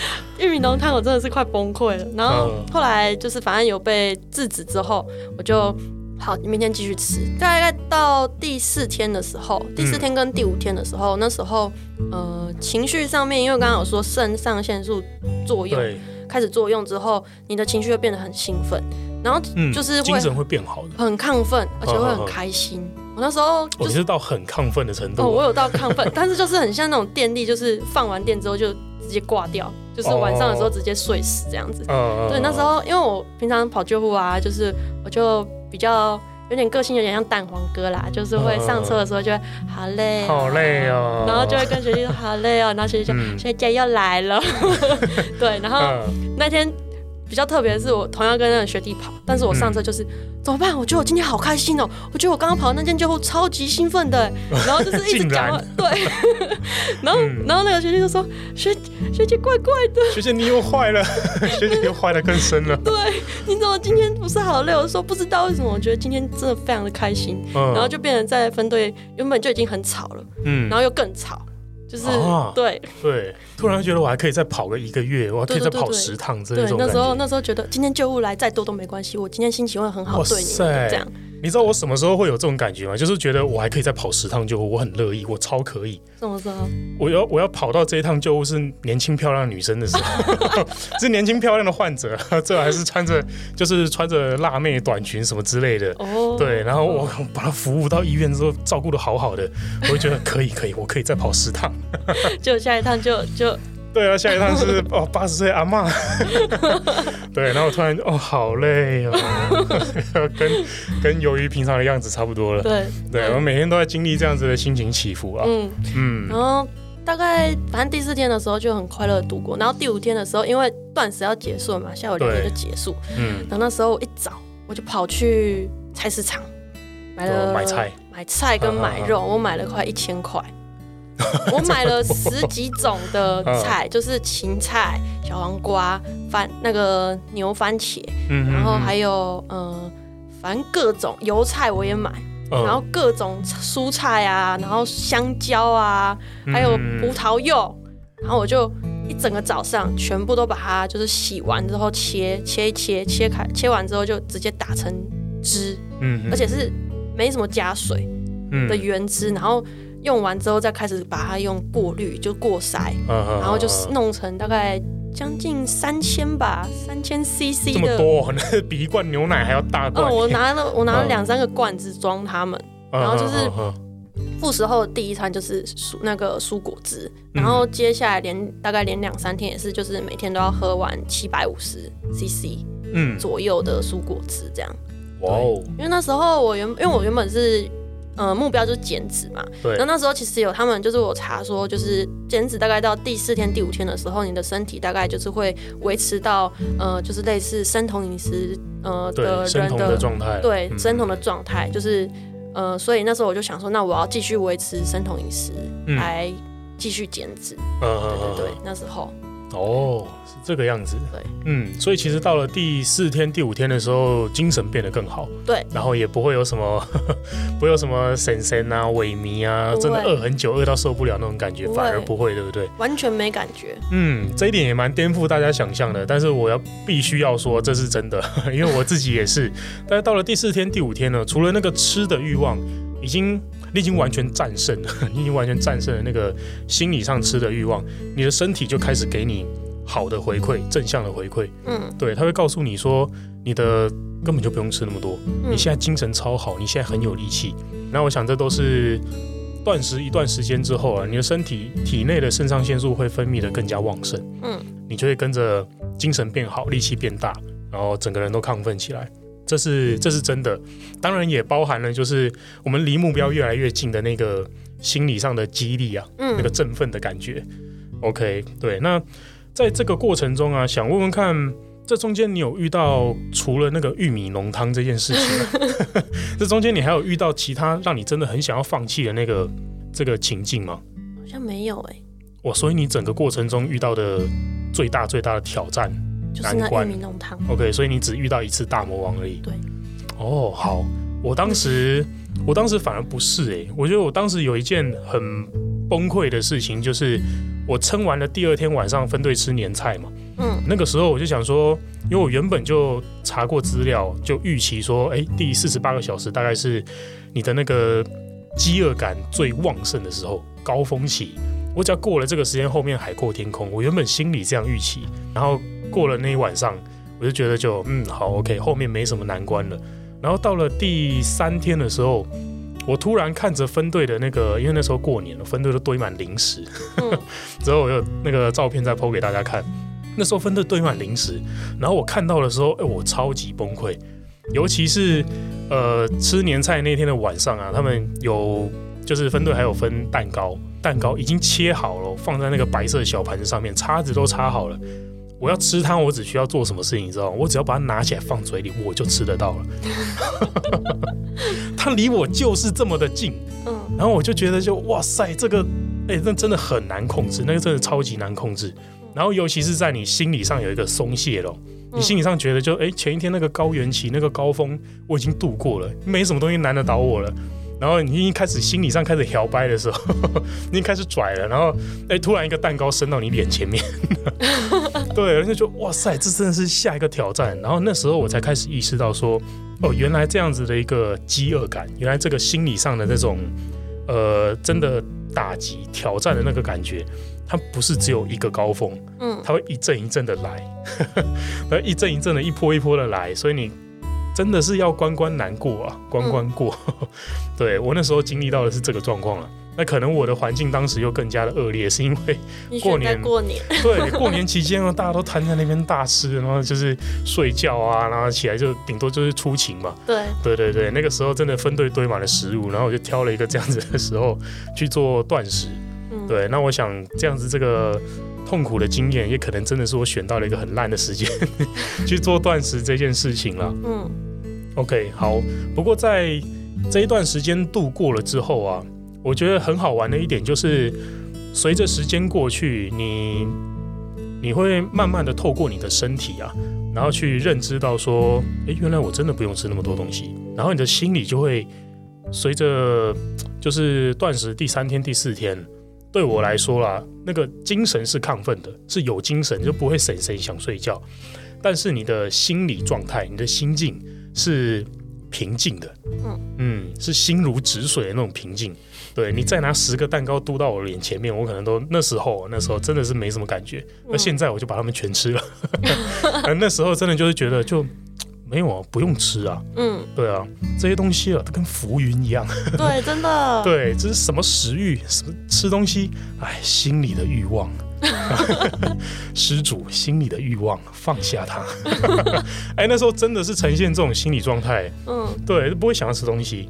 玉米浓汤，我真的是快崩溃了。然后后来就是反正有被制止之后，我就。好，你明天继续吃。大概到第四天的时候，第四天跟第五天的时候，嗯、那时候呃情绪上面，因为刚刚有说肾上腺素作用对开始作用之后，你的情绪会变得很兴奋，然后就是精神会变好的，很亢奋，而且会很开心。呵呵呵我那时候就是、哦、是到很亢奋的程度、啊，哦，我有到亢奋，但是就是很像那种电力，就是放完电之后就直接挂掉，就是晚上的时候直接睡死这样子。哦、对，那时候因为我平常跑救护啊，就是我就。比较有点个性，有点像蛋黄哥啦，就是会上车的时候就会好累，好累哦，然后就会跟学弟说好累哦，然后学弟说学姐又来了，对，然后那天比较特别的是，我同样跟那个学弟跑，但是我上车就是、嗯、怎么办？我觉得我今天好开心哦、喔！我觉得我刚刚跑的那间救护超级兴奋的，然后就是一直讲话，对，然后、嗯、然后那个学弟就说：“学学姐怪怪的，学姐你又坏了，学姐又坏的更深了。”对，你怎么今天不是好累？我说不知道为什么，我觉得今天真的非常的开心，嗯、然后就变成在分队原本就已经很吵了，嗯，然后又更吵。就是、啊、对。对，突然觉得我还可以再跑个一个月，我还可以再跑十趟，这种那时候那时候觉得今天旧物来再多都没关系，我今天心情会很好，对你这样。你知道我什么时候会有这种感觉吗？就是觉得我还可以再跑十趟救护，我很乐意，我超可以。什么时候？我要我要跑到这一趟救护是年轻漂亮女生的时候，是年轻漂亮的患者，这还是穿着就是穿着辣妹短裙什么之类的。哦。对，然后我把她服务到医院之后，照顾的好好的，我就觉得可以可以，我可以再跑十趟。就下一趟就就。对啊，下一趟是哦，八十岁阿妈。对，然后我突然哦，好累哦，跟跟鱿鱼平常的样子差不多了。对，对我每天都在经历这样子的心情起伏啊。嗯嗯。然后大概反正第四天的时候就很快乐度过，然后第五天的时候，因为断食要结束了嘛，下午两点就结束。嗯。然后那时候我一早我就跑去菜市场买了买菜，买菜跟买肉，我买了快一千块。我买了十几种的 菜，就是芹菜、小黄瓜、番那个牛番茄，然后还有呃，反正各种油菜我也买，然后各种蔬菜啊，然后香蕉啊，还有葡萄柚，然后我就一整个早上全部都把它就是洗完之后切切一切切开，切完之后就直接打成汁，嗯，而且是没什么加水的原汁，然后。用完之后再开始把它用过滤，就过筛，然后就是弄成大概将近三千吧，三千 CC 的。这么多，那 比一罐牛奶还要大罐。哦，我拿了我拿了两三个罐子装它们，然后就是复食后的第一餐就是蔬那个蔬果汁，然后接下来连大概连两三天也是，就是每天都要喝完七百五十 CC 嗯左右的蔬果汁这样。哇哦！因为那时候我原因为我原本是。呃，目标就是减脂嘛。对。那那时候其实有他们，就是我查说，就是减脂大概到第四天、第五天的时候，你的身体大概就是会维持到呃，就是类似生酮饮食呃的人的状态。对，生酮的状态、嗯、就是呃，所以那时候我就想说，那我要继续维持生酮饮食，来继续减脂。嗯。对对对，那时候。哦，是这个样子。对，嗯，所以其实到了第四天、第五天的时候，精神变得更好。对，然后也不会有什么，呵 呵不会有什么神神啊、萎靡啊，真的饿很久、饿到受不了那种感觉，反而不会，对不对？完全没感觉。嗯，这一点也蛮颠覆大家想象的。但是我要必须要说，这是真的，因为我自己也是。但是到了第四天、第五天呢，除了那个吃的欲望，已经。你已经完全战胜了，你已经完全战胜了那个心理上吃的欲望，你的身体就开始给你好的回馈，正向的回馈。嗯，对，他会告诉你说，你的根本就不用吃那么多，你现在精神超好，你现在很有力气。那我想这都是断食一段时间之后啊，你的身体体内的肾上腺素会分泌的更加旺盛。嗯，你就会跟着精神变好，力气变大，然后整个人都亢奋起来。这是这是真的，当然也包含了就是我们离目标越来越近的那个心理上的激励啊，嗯、那个振奋的感觉。OK，对，那在这个过程中啊，想问问看，这中间你有遇到除了那个玉米浓汤这件事情吗？这中间你还有遇到其他让你真的很想要放弃的那个这个情境吗？好像没有哎、欸。我所以你整个过程中遇到的最大最大的挑战。就是那玉米浓汤。OK，所以你只遇到一次大魔王而已。对。哦，好。我当时，我当时反而不是哎、欸，我觉得我当时有一件很崩溃的事情，就是我撑完了第二天晚上分队吃年菜嘛。嗯。那个时候我就想说，因为我原本就查过资料，就预期说，哎、欸，第四十八个小时大概是你的那个饥饿感最旺盛的时候，高峰期。我只要过了这个时间，后面海阔天空。我原本心里这样预期，然后。过了那一晚上，我就觉得就嗯好 OK，后面没什么难关了。然后到了第三天的时候，我突然看着分队的那个，因为那时候过年了，分队都堆满零食。嗯、之后我有那个照片再 PO 给大家看，那时候分队堆满零食，然后我看到的时候，哎，我超级崩溃。尤其是呃吃年菜那天的晚上啊，他们有就是分队还有分蛋糕，蛋糕已经切好了，放在那个白色小盘子上面，叉子都插好了。我要吃它，我只需要做什么事情，你知道吗？我只要把它拿起来放嘴里，我就吃得到了。它离我就是这么的近，嗯，然后我就觉得就哇塞，这个哎、欸，那真的很难控制，那个真的超级难控制。然后尤其是在你心理上有一个松懈了，你心理上觉得就哎、欸，前一天那个高原期那个高峰我已经度过了，没什么东西难得倒我了。然后你已经开始心理上开始摇摆的时候，你开始拽了，然后哎，突然一个蛋糕伸到你脸前面，对，人家就哇塞，这真的是下一个挑战。然后那时候我才开始意识到说，哦，原来这样子的一个饥饿感，原来这个心理上的那种呃，真的打击挑战的那个感觉，它不是只有一个高峰，嗯，它会一阵一阵的来，它一阵一阵的一波一波的来，所以你。真的是要关关难过啊，关关过。嗯、对，我那时候经历到的是这个状况了。那可能我的环境当时又更加的恶劣，是因为过年过年 对过年期间呢，大家都瘫在那边大吃，然后就是睡觉啊，然后起来就顶多就是出勤嘛。对对对对，那个时候真的分队堆满了食物，然后我就挑了一个这样子的时候去做断食。嗯、对，那我想这样子这个。痛苦的经验也可能真的是我选到了一个很烂的时间 去做断食这件事情了。嗯，OK，好。不过在这一段时间度过了之后啊，我觉得很好玩的一点就是，随着时间过去，你你会慢慢的透过你的身体啊，然后去认知到说，诶，原来我真的不用吃那么多东西。然后你的心里就会随着就是断食第三天、第四天。对我来说啦，那个精神是亢奋的，是有精神就不会神神想睡觉，但是你的心理状态、你的心境是平静的，嗯。嗯，是心如止水的那种平静。对，你再拿十个蛋糕嘟到我脸前面，我可能都那时候那时候真的是没什么感觉，那现在我就把它们全吃了，那时候真的就是觉得就。没有啊，不用吃啊。嗯，对啊，这些东西啊，都跟浮云一样。对，真的。对，这是什么食欲？什么吃东西？哎，心里的欲望。施主，心里的欲望，放下它。哎，那时候真的是呈现这种心理状态。嗯，对，不会想要吃东西。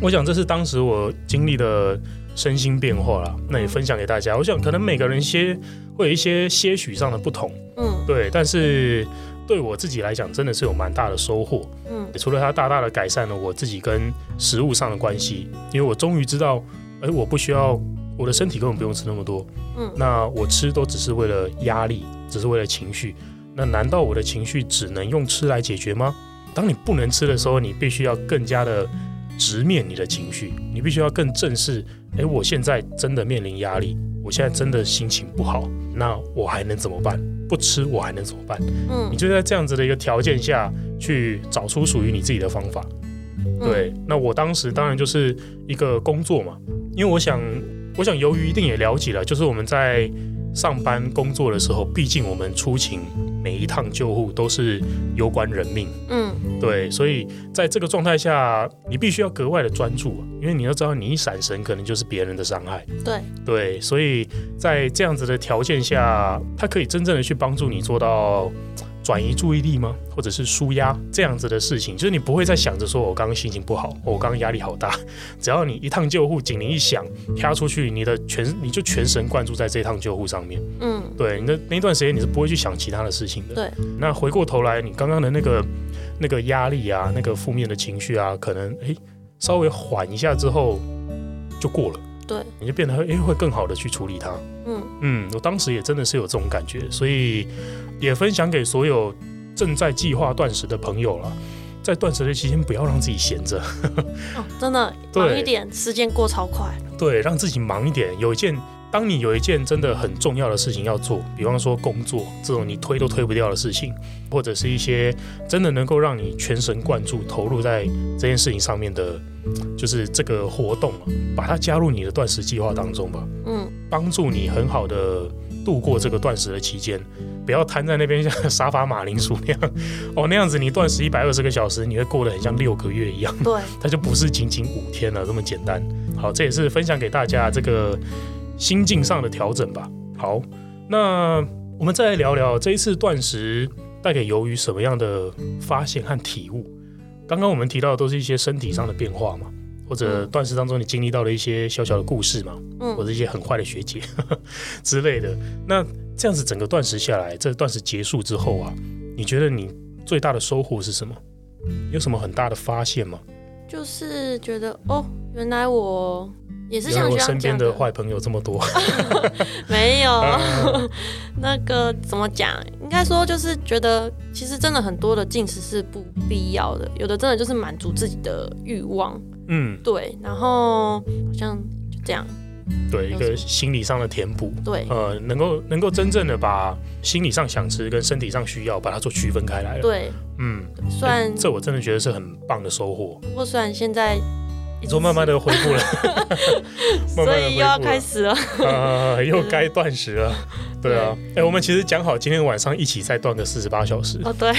我想这是当时我经历的身心变化了。那也分享给大家。我想可能每个人些会有一些些许上的不同。嗯，对，但是。对我自己来讲，真的是有蛮大的收获。嗯，除了它大大的改善了我自己跟食物上的关系，因为我终于知道，哎，我不需要我的身体根本不用吃那么多。嗯，那我吃都只是为了压力，只是为了情绪。那难道我的情绪只能用吃来解决吗？当你不能吃的时候，你必须要更加的直面你的情绪，你必须要更正视，哎，我现在真的面临压力，我现在真的心情不好，那我还能怎么办？不吃我还能怎么办？嗯，你就在这样子的一个条件下去找出属于你自己的方法。对，那我当时当然就是一个工作嘛，因为我想，我想由于一定也了解了，就是我们在上班工作的时候，毕竟我们出勤。每一趟救护都是攸关人命，嗯，对，所以在这个状态下，你必须要格外的专注，因为你要知道，你一闪神，可能就是别人的伤害。对，对，所以在这样子的条件下，它可以真正的去帮助你做到。转移注意力吗？或者是舒压这样子的事情，就是你不会再想着说，我刚刚心情不好，我刚刚压力好大。只要你一趟救护警铃一响，飘出去，你的全你就全神贯注在这趟救护上面。嗯，对，你的那段时间你是不会去想其他的事情的。对，那回过头来，你刚刚的那个那个压力啊，那个负面的情绪啊，可能诶稍微缓一下之后就过了。对，你就变得诶会更好的去处理它。嗯嗯，我当时也真的是有这种感觉，所以也分享给所有正在计划断食的朋友了。在断食的期间，不要让自己闲着。哦，真的 忙一点，时间过超快。对，让自己忙一点。有一件，当你有一件真的很重要的事情要做，比方说工作这种你推都推不掉的事情，或者是一些真的能够让你全神贯注投入在这件事情上面的。就是这个活动啊，把它加入你的断食计划当中吧。嗯，帮助你很好的度过这个断食的期间，不要瘫在那边像 沙发马铃薯那样。哦，那样子你断食一百二十个小时，你会过得很像六个月一样。对，它就不是仅仅五天了这么简单。好，这也是分享给大家这个心境上的调整吧。好，那我们再来聊聊这一次断食带给鱿鱼什么样的发现和体悟。刚刚我们提到的都是一些身体上的变化嘛，或者断食当中你经历到了一些小小的故事嘛，嗯，或者一些很坏的学姐 之类的。那这样子整个断食下来，这断食结束之后啊，你觉得你最大的收获是什么？有什么很大的发现吗？就是觉得哦，原来我也是像我身边的坏朋友这么多，没有，那个怎么讲？应该说就是觉得，其实真的很多的进食是不必要的，有的真的就是满足自己的欲望，嗯，对，然后好像就这样。对，一个心理上的填补，对，呃，能够能够真正的把心理上想吃跟身体上需要把它做区分开来了，对，嗯，虽然这我真的觉得是很棒的收获。不过虽然现在。你说慢慢的 恢复了，所以又要开始了，啊，又该断食了，对啊，哎，我们其实讲好今天晚上一起再断个四十八小时，哦，对，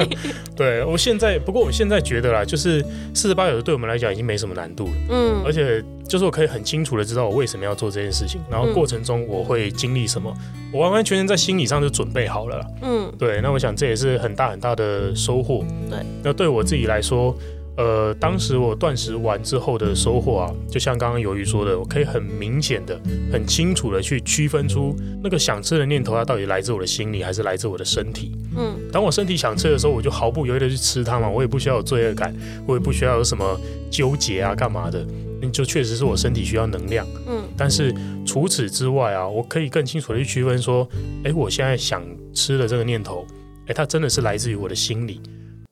对我现在，不过我现在觉得啦，就是四十八小时对我们来讲已经没什么难度了，嗯，而且就是我可以很清楚的知道我为什么要做这件事情，然后过程中我会经历什么，我完完全全在心理上就准备好了，嗯，对，那我想这也是很大很大的收获，对，那对我自己来说。呃，当时我断食完之后的收获啊，就像刚刚鱿鱼说的，我可以很明显的、很清楚的去区分出那个想吃的念头，它到底来自我的心里还是来自我的身体。嗯，当我身体想吃的时候，我就毫不犹豫的去吃它嘛，我也不需要有罪恶感，我也不需要有什么纠结啊、干嘛的，就确实是我身体需要能量。嗯，但是除此之外啊，我可以更清楚的去区分说，哎，我现在想吃的这个念头，哎，它真的是来自于我的心理，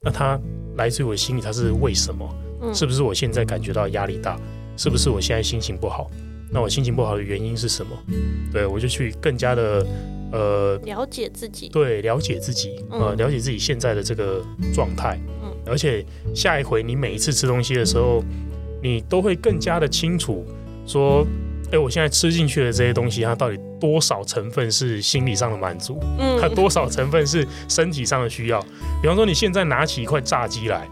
那它。来自于我心里，它是为什么？嗯，是不是我现在感觉到压力大？是不是我现在心情不好？那我心情不好的原因是什么？对，我就去更加的呃了解自己，对，了解自己，呃，了解自己现在的这个状态。嗯，而且下一回你每一次吃东西的时候，你都会更加的清楚说。哎，我现在吃进去的这些东西，它到底多少成分是心理上的满足？嗯，它多少成分是身体上的需要？比方说，你现在拿起一块炸鸡来。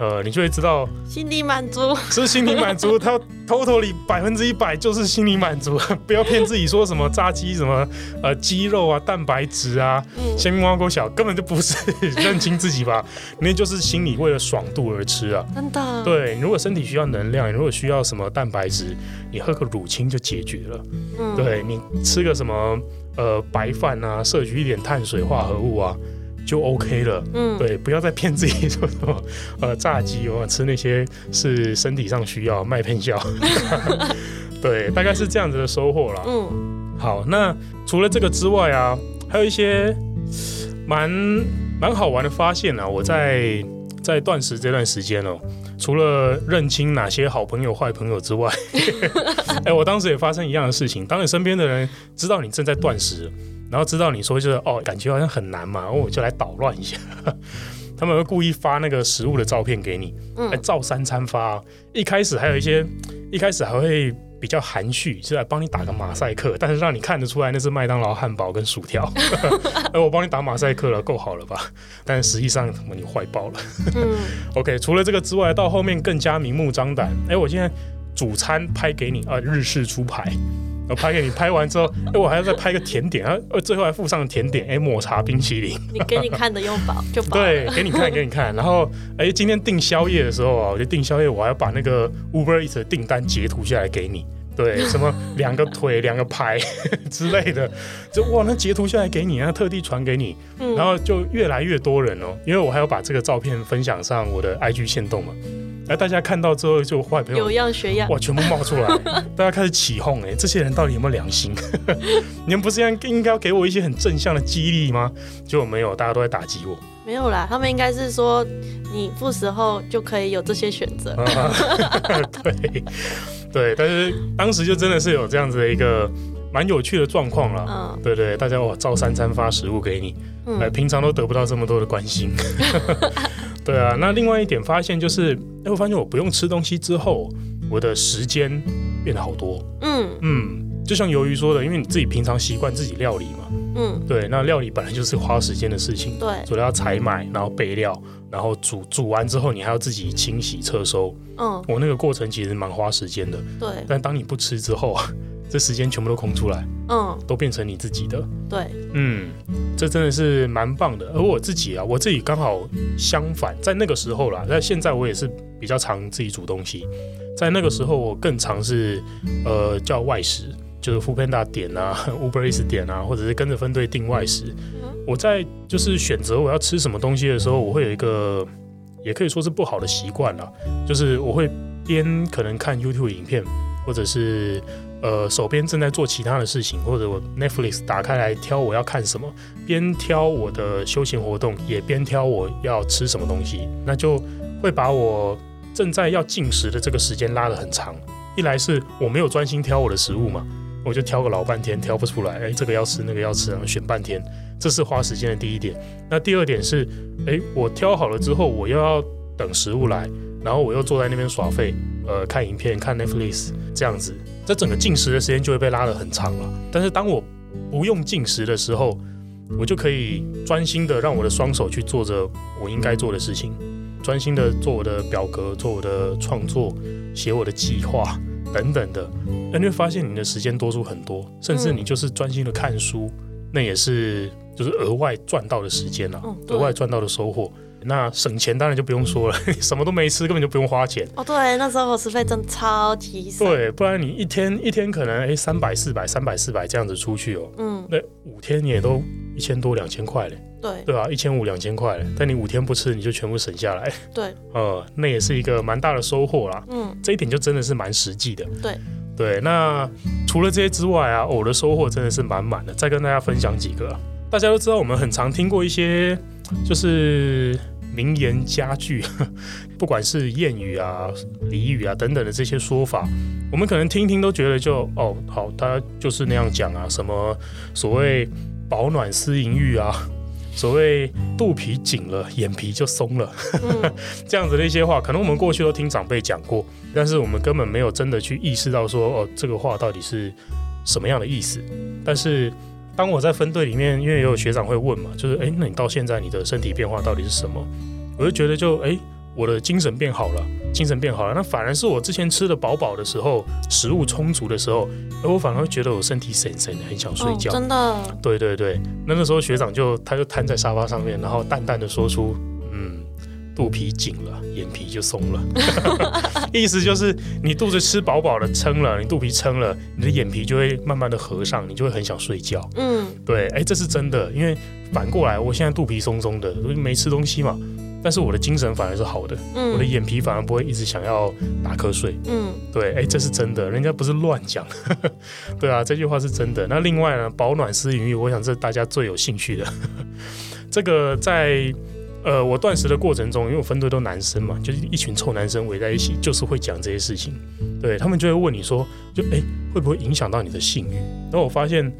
呃，你就会知道心理满足是心理满足，它 totally 百分之一百就是心理满足，不要骗自己说什么炸鸡什么呃鸡肉啊蛋白质啊，鲜明挖沟小根本就不是，认清自己吧，那就是心理为了爽度而吃啊，真的。对，如果身体需要能量，如果需要什么蛋白质，你喝个乳清就解决了。嗯，对，你吃个什么呃白饭啊，摄取一点碳水化合物啊。就 OK 了，嗯，对，不要再骗自己说什么呃炸鸡哦，吃那些是身体上需要麦片笑，对，大概是这样子的收获啦。嗯，好，那除了这个之外啊，还有一些蛮蛮好玩的发现啊，我在在断食这段时间哦，除了认清哪些好朋友、坏朋友之外，哎、欸，我当时也发生一样的事情，当你身边的人知道你正在断食。然后知道你说就是哦，感觉好像很难嘛，然后我就来捣乱一下。他们会故意发那个食物的照片给你，来照三餐发。一开始还有一些，一开始还会比较含蓄，是来帮你打个马赛克，但是让你看得出来那是麦当劳汉堡跟薯条。哎，我帮你打马赛克了，够好了吧？但实际上你坏爆了。嗯。OK，除了这个之外，到后面更加明目张胆。哎，我现在主餐拍给你啊，日式猪排。我拍给你，拍完之后，哎，我还要再拍个甜点啊，最后还附上甜点，哎，抹茶冰淇淋。你给你看的用饱就饱。对，给你看，给你看。然后，哎，今天订宵夜的时候啊，我就订宵夜，我还要把那个 Uber Eats 的订单截图下来给你。对，什么两个腿、两个排 之类的，就哇，那截图下来给你，那特地传给你，然后就越来越多人哦，因为我还要把这个照片分享上我的 IG 线动嘛。哎，大家看到之后就坏朋友有样学样，哇，全部冒出来，大家开始起哄，哎，这些人到底有没有良心？你们不是应该应该要给我一些很正向的激励吗？结果没有，大家都在打击我。没有啦，他们应该是说你不时候就可以有这些选择。对对，但是当时就真的是有这样子的一个蛮有趣的状况了。嗯，对对，大家哇，照三餐发食物给你，哎，平常都得不到这么多的关心。对啊，那另外一点发现就是，哎，我发现我不用吃东西之后，我的时间变得好多。嗯嗯，就像鱿鱼说的，因为你自己平常习惯自己料理嘛。嗯，对，那料理本来就是花时间的事情。对，所以要采买，然后备料，然后煮煮完之后，你还要自己清洗、撤收。嗯，我那个过程其实蛮花时间的。对，但当你不吃之后。这时间全部都空出来，嗯，都变成你自己的，对，嗯，这真的是蛮棒的。而我自己啊，我自己刚好相反，在那个时候啦，在现在我也是比较常自己煮东西，在那个时候我更常是呃叫外食，就是 foodpanda 点啊，Uber Eats 点啊，或者是跟着分队订外食。我在就是选择我要吃什么东西的时候，我会有一个也可以说是不好的习惯了，就是我会边可能看 YouTube 影片，或者是呃手边正在做其他的事情，或者我 Netflix 打开来挑我要看什么，边挑我的休闲活动，也边挑我要吃什么东西，那就会把我正在要进食的这个时间拉得很长。一来是我没有专心挑我的食物嘛。我就挑个老半天，挑不出来。哎，这个要吃，那个要吃，然后选半天，这是花时间的第一点。那第二点是，哎，我挑好了之后，我又要等食物来，然后我又坐在那边耍废，呃，看影片，看 Netflix 这样子，这整个进食的时间就会被拉得很长了。但是当我不用进食的时候，我就可以专心的让我的双手去做着我应该做的事情，专心的做我的表格，做我的创作，写我的计划。等等的，那你会发现你的时间多出很多，甚至你就是专心的看书，嗯、那也是就是额外赚到的时间了，嗯、额外赚到的收获。那省钱当然就不用说了，什么都没吃，根本就不用花钱。哦，对，那时候伙食费真的超级省。对，不然你一天一天可能哎三百四百三百四百这样子出去哦，嗯，那五天你也都一千多两千块嘞。对，对啊，一千五两千块嘞，但你五天不吃，你就全部省下来。对，呃，那也是一个蛮大的收获啦。嗯，这一点就真的是蛮实际的。对，对，那除了这些之外啊，我的收获真的是满满的。再跟大家分享几个，大家都知道我们很常听过一些。就是名言佳句，不管是谚语啊、俚语啊等等的这些说法，我们可能听听都觉得就哦好，他就是那样讲啊，什么所谓饱暖思淫欲啊，所谓肚皮紧了眼皮就松了，这样子的一些话，可能我们过去都听长辈讲过，但是我们根本没有真的去意识到说哦这个话到底是什么样的意思，但是。当我在分队里面，因为也有学长会问嘛，就是哎，那你到现在你的身体变化到底是什么？我就觉得就哎，我的精神变好了，精神变好了。那反而是我之前吃的饱饱的时候，食物充足的时候，而我反而会觉得我身体神神的，很想睡觉。哦，真的？对对对。那那时候学长就他就瘫在沙发上面，然后淡淡的说出。肚皮紧了，眼皮就松了，意思就是你肚子吃饱饱的撑了，你肚皮撑了，你的眼皮就会慢慢的合上，你就会很想睡觉。嗯，对，哎，这是真的，因为反过来，我现在肚皮松松的，没吃东西嘛，但是我的精神反而是好的，嗯，我的眼皮反而不会一直想要打瞌睡。嗯，对，哎，这是真的，人家不是乱讲，对啊，这句话是真的。那另外呢，保暖私隐欲，我想这是大家最有兴趣的，这个在。呃，我断食的过程中，因为我分队都男生嘛，就是一群臭男生围在一起，就是会讲这些事情。对，他们就会问你说，就哎，会不会影响到你的性欲？然后我发现，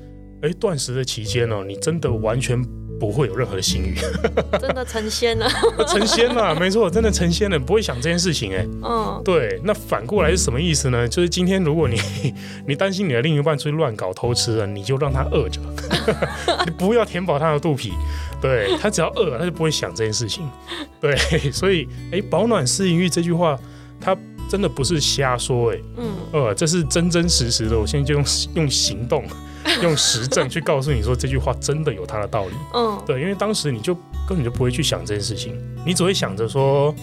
哎，断食的期间呢，你真的完全不会有任何的性欲，真的成仙了，成仙了，没错，真的成仙了，不会想这件事情哎。嗯，对，那反过来是什么意思呢？就是今天如果你 你担心你的另一半出去乱搞偷吃了，你就让他饿着，你不要填饱他的肚皮。对，他只要饿了，他就不会想这件事情。对，所以哎，保暖思淫欲这句话，他真的不是瞎说哎，嗯，呃，这是真真实实的。我现在就用用行动，用实证去告诉你说这句话真的有它的道理。嗯，对，因为当时你就根本就不会去想这件事情，你只会想着说，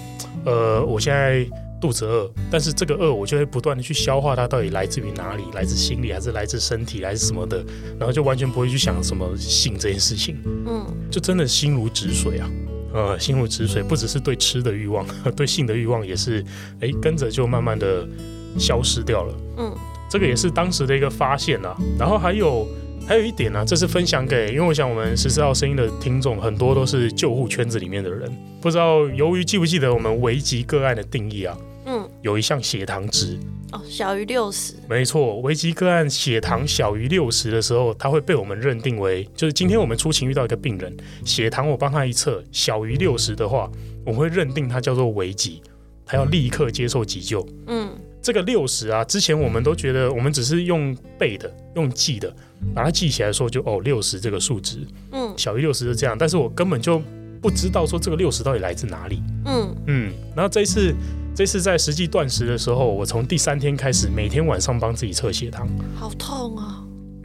呃，我现在。肚子饿，但是这个饿我就会不断的去消化它，到底来自于哪里？来自心理还是来自身体，还是什么的？然后就完全不会去想什么性这件事情。嗯，就真的心如止水啊，呃，心如止水，不只是对吃的欲望，对性的欲望也是，哎，跟着就慢慢的消失掉了。嗯，这个也是当时的一个发现啊。然后还有还有一点呢、啊，这是分享给，因为我想我们十四号声音的听众很多都是救护圈子里面的人，不知道由于记不记得我们危急个案的定义啊？嗯有一项血糖值哦，小于六十，没错。危急个案血糖小于六十的时候，它会被我们认定为，就是今天我们出勤遇到一个病人，血糖我帮他一测，小于六十的话，我们会认定他叫做危急，他要立刻接受急救。嗯，这个六十啊，之前我们都觉得我们只是用背的、用记的，把它记起来说就哦六十这个数值，嗯，小于六十是这样，但是我根本就不知道说这个六十到底来自哪里。嗯嗯，然后这一次。这次在实际断食的时候，我从第三天开始，每天晚上帮自己测血糖。好痛啊！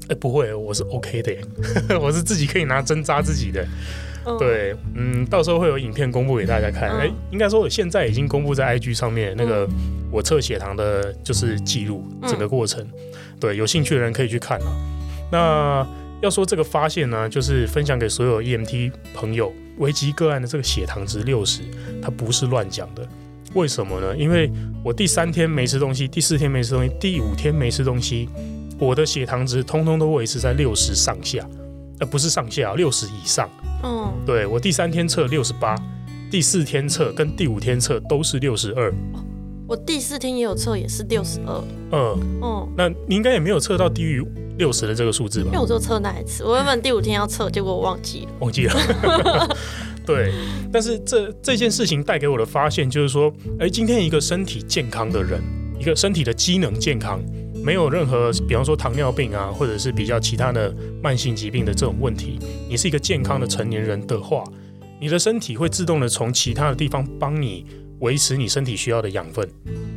哎，不会，我是 OK 的耶，我是自己可以拿针扎自己的。嗯对，嗯，到时候会有影片公布给大家看。哎、嗯，应该说我现在已经公布在 IG 上面那个我测血糖的，就是记录整个过程。对，有兴趣的人可以去看啊。那要说这个发现呢，就是分享给所有 EMT 朋友，危急个案的这个血糖值六十，它不是乱讲的。为什么呢？因为我第三天没吃东西，第四天没吃东西，第五天没吃东西，我的血糖值通通都维持在六十上下，呃，不是上下，六十以上。嗯，对，我第三天测六十八，第四天测跟第五天测都是六十二。我第四天也有测，也是六十二。嗯嗯，那你应该也没有测到低于六十的这个数字吧？因为我就测那一次，我原本第五天要测，结果我忘记了。忘记了。对，但是这这件事情带给我的发现就是说，哎，今天一个身体健康的人，一个身体的机能健康，没有任何，比方说糖尿病啊，或者是比较其他的慢性疾病的这种问题，你是一个健康的成年人的话，你的身体会自动的从其他的地方帮你维持你身体需要的养分，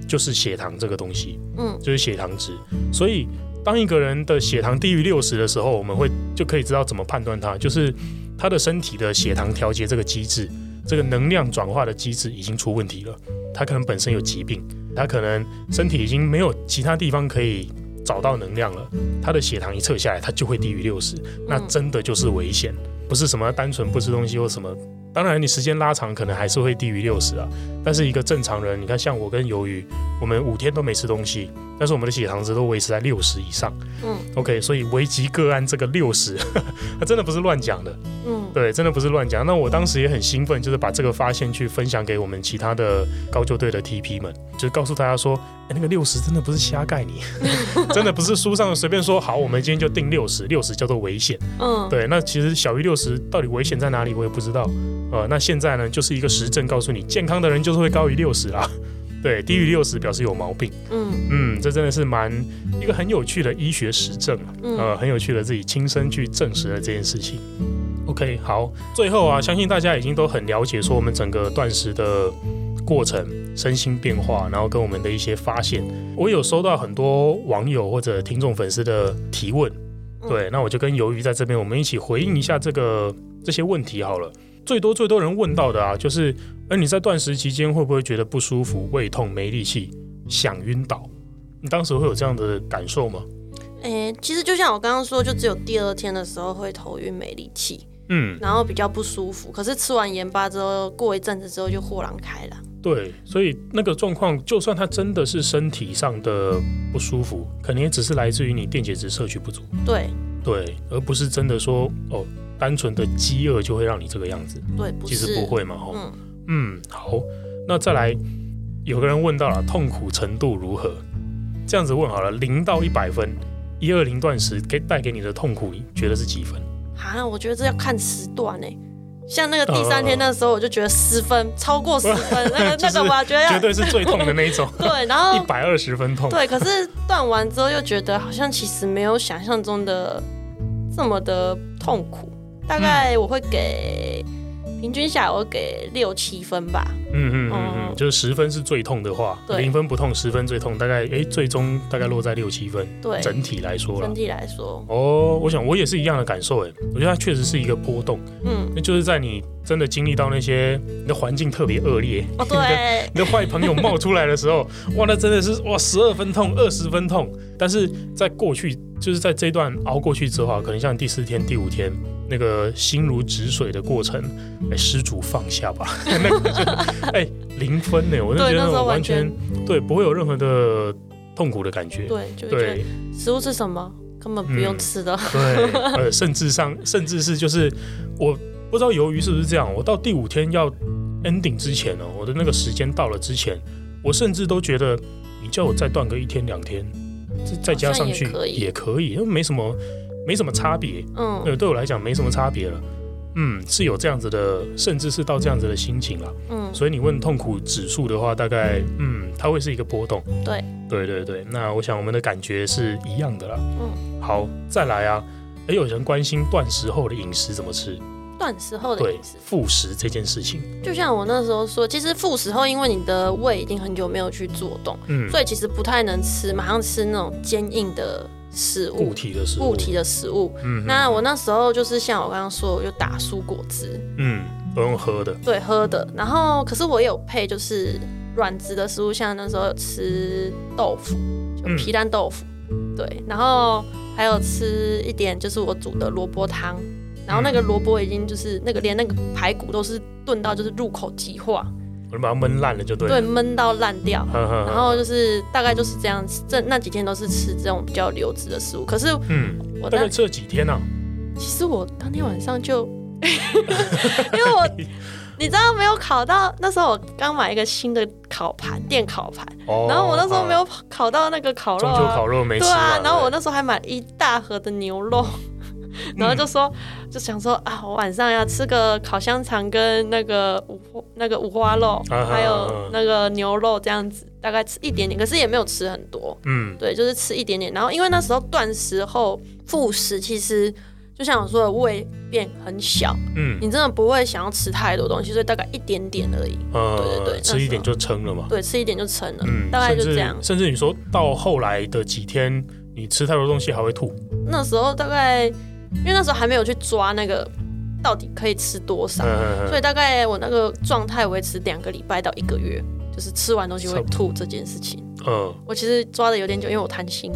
就是血糖这个东西，嗯，就是血糖值。所以当一个人的血糖低于六十的时候，我们会就可以知道怎么判断他，就是。他的身体的血糖调节这个机制，这个能量转化的机制已经出问题了。他可能本身有疾病，他可能身体已经没有其他地方可以找到能量了。他的血糖一测下来，他就会低于六十，那真的就是危险，不是什么单纯不吃东西或什么。当然，你时间拉长，可能还是会低于六十啊。但是一个正常人，你看像我跟鱿鱼，我们五天都没吃东西，但是我们的血糖值都维持在六十以上。嗯，OK，所以危急个案这个六十，它真的不是乱讲的。嗯，对，真的不是乱讲。那我当时也很兴奋，就是把这个发现去分享给我们其他的高救队的 TP 们，就是告诉大家说，哎，那个六十真的不是瞎盖你，真的不是书上随便说好，我们今天就定六十，六十叫做危险。嗯，对，那其实小于六十到底危险在哪里，我也不知道。呃，那现在呢，就是一个实证告诉你，健康的人就是会高于六十啦。对，低于六十表示有毛病。嗯嗯，这真的是蛮一个很有趣的医学实证啊。呃，很有趣的自己亲身去证实了这件事情。OK，好，最后啊，相信大家已经都很了解说我们整个断食的过程、身心变化，然后跟我们的一些发现。我有收到很多网友或者听众粉丝的提问，对，那我就跟鱿鱼在这边，我们一起回应一下这个这些问题好了。最多最多人问到的啊，就是，哎，你在断食期间会不会觉得不舒服、胃痛、没力气、想晕倒？你当时会有这样的感受吗？哎，其实就像我刚刚说，就只有第二天的时候会头晕、没力气，嗯，然后比较不舒服。可是吃完盐巴之后，过一阵子之后就豁然开朗。对，所以那个状况，就算它真的是身体上的不舒服，可能也只是来自于你电解质摄取不足。对对，而不是真的说哦。单纯的饥饿就会让你这个样子？对，其实不会嘛，吼。嗯嗯，好，那再来，有个人问到了痛苦程度如何？这样子问好了，零到一百分，一二零断食给带给你的痛苦，你觉得是几分？啊，我觉得这要看时段诶。像那个第三天那时候，我就觉得十分，超过十分，那个那个我觉得绝对是最痛的那一种。对，然后一百二十分痛。对，可是断完之后又觉得好像其实没有想象中的这么的痛苦。大概我会给、嗯、平均下来，我会给六七分吧。嗯嗯嗯嗯，就是十分是最痛的话，零分不痛，十分最痛，大概哎、欸，最终大概落在六七分。对，整体来说整体来说。哦，我想我也是一样的感受哎，我觉得它确实是一个波动。嗯，那就是在你真的经历到那些你的环境特别恶劣，哦对，你的坏朋友冒出来的时候，哇，那真的是哇，十二分痛，二十分痛。但是在过去，就是在这段熬过去之后，可能像第四天、第五天。那个心如止水的过程，哎，施主放下吧，那个就哎零分呢，我就觉得我完全对不会有任何的痛苦的感觉，对，食物是什么根本不用吃的，嗯、对，呃，甚至上 甚至是就是我不知道鱿鱼是不是这样，我到第五天要 ending 之前哦，我的那个时间到了之前，我甚至都觉得你叫我再断个一天两天，再加上去也可以，因为没什么。没什么差别，嗯，对，对我来讲没什么差别了，嗯，是有这样子的，甚至是到这样子的心情了，嗯，所以你问痛苦指数的话，大概，嗯，它会是一个波动，对，对对对，那我想我们的感觉是一样的啦，嗯，好，再来啊，也有人关心断食后的饮食怎么吃，断食后的饮食，复食这件事情，就像我那时候说，其实复食后，因为你的胃已经很久没有去做动，嗯，所以其实不太能吃，马上吃那种坚硬的。食物，固体的食物，固体的食物。嗯，那我那时候就是像我刚刚说，我就打蔬果汁。嗯，不用喝的。对，喝的。然后，可是我也有配，就是软质的食物，像那时候有吃豆腐，就皮蛋豆腐。对，然后还有吃一点就是我煮的萝卜汤，然后那个萝卜已经就是那个连那个排骨都是炖到就是入口即化。我就把它焖烂了就对了。对，焖到烂掉。然后就是大概就是这样子，这那几天都是吃这种比较流质的食物。可是，嗯，我大概吃了几天呢、啊？其实我当天晚上就，因为我你知道没有烤到，那时候我刚买一个新的烤盘，电烤盘。哦。然后我那时候没有烤到那个烤肉、啊。中秋烤肉没吃。对啊。然后我那时候还买了一大盒的牛肉。然后就说，嗯、就想说啊，我晚上要吃个烤香肠跟那个五那个五花肉，啊、还有那个牛肉这样子，大概吃一点点，可是也没有吃很多。嗯，对，就是吃一点点。然后因为那时候断食后复食，其实就像我说的，胃变很小。嗯，你真的不会想要吃太多东西，所以大概一点点而已。嗯，对对对，吃一点就撑了嘛。对，吃一点就撑了。嗯，大概就这样。甚至你说到后来的几天，你吃太多东西还会吐。那时候大概。因为那时候还没有去抓那个到底可以吃多少，嗯、所以大概我那个状态维持两个礼拜到一个月，就是吃完东西会吐这件事情。嗯，我其实抓的有点久，因为我贪心，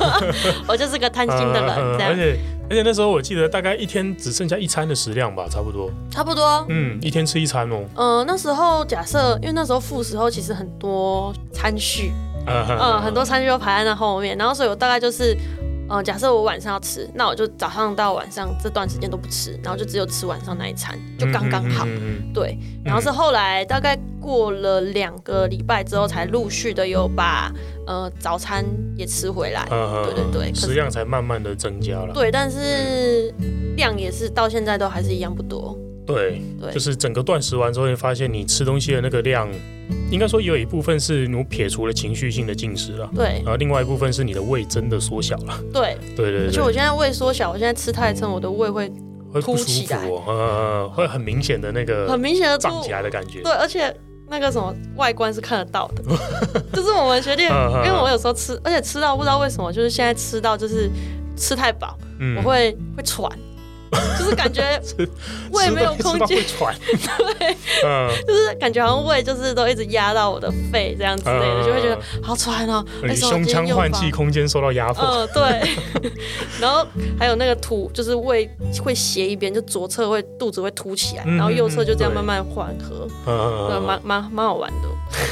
我就是个贪心的人。这样，而且而且那时候我记得大概一天只剩下一餐的食量吧，差不多。差不多。嗯，一天吃一餐哦。嗯，那时候假设，因为那时候复食后其实很多餐序，嗯，嗯，很多餐序都排在那后面，然后所以我大概就是。嗯，假设我晚上要吃，那我就早上到晚上这段时间都不吃，然后就只有吃晚上那一餐，就刚刚好。嗯对，然后是后来大概过了两个礼拜之后，才陆续的有把呃早餐也吃回来。嗯、对对对，食量才慢慢的增加了。对，但是量也是到现在都还是一样不多。对，对，就是整个断食完之后，会发现你吃东西的那个量，应该说有一部分是你撇除了情绪性的进食了。对，然后另外一部分是你的胃真的缩小了。对，对对对。而且我现在胃缩小，我现在吃太撑，我的胃会凸起来，会不舒服哦，呃，会很明显的那个很明显的胀起来的感觉。对，而且那个什么外观是看得到的，就是我们学弟，因为我有时候吃，而且吃到不知道为什么，就是现在吃到就是吃太饱，嗯，我会会喘。就是感觉 胃没有空间，喘 对，嗯，就是感觉好像胃就是都一直压到我的肺这样之类的，就会觉得好喘哦。你胸腔换气空间受到压迫，嗯，对。然后还有那个吐，就是胃会斜一边，就左侧会肚子会凸起来，然后右侧就这样慢慢缓和，嗯，对，蛮蛮蛮好玩的。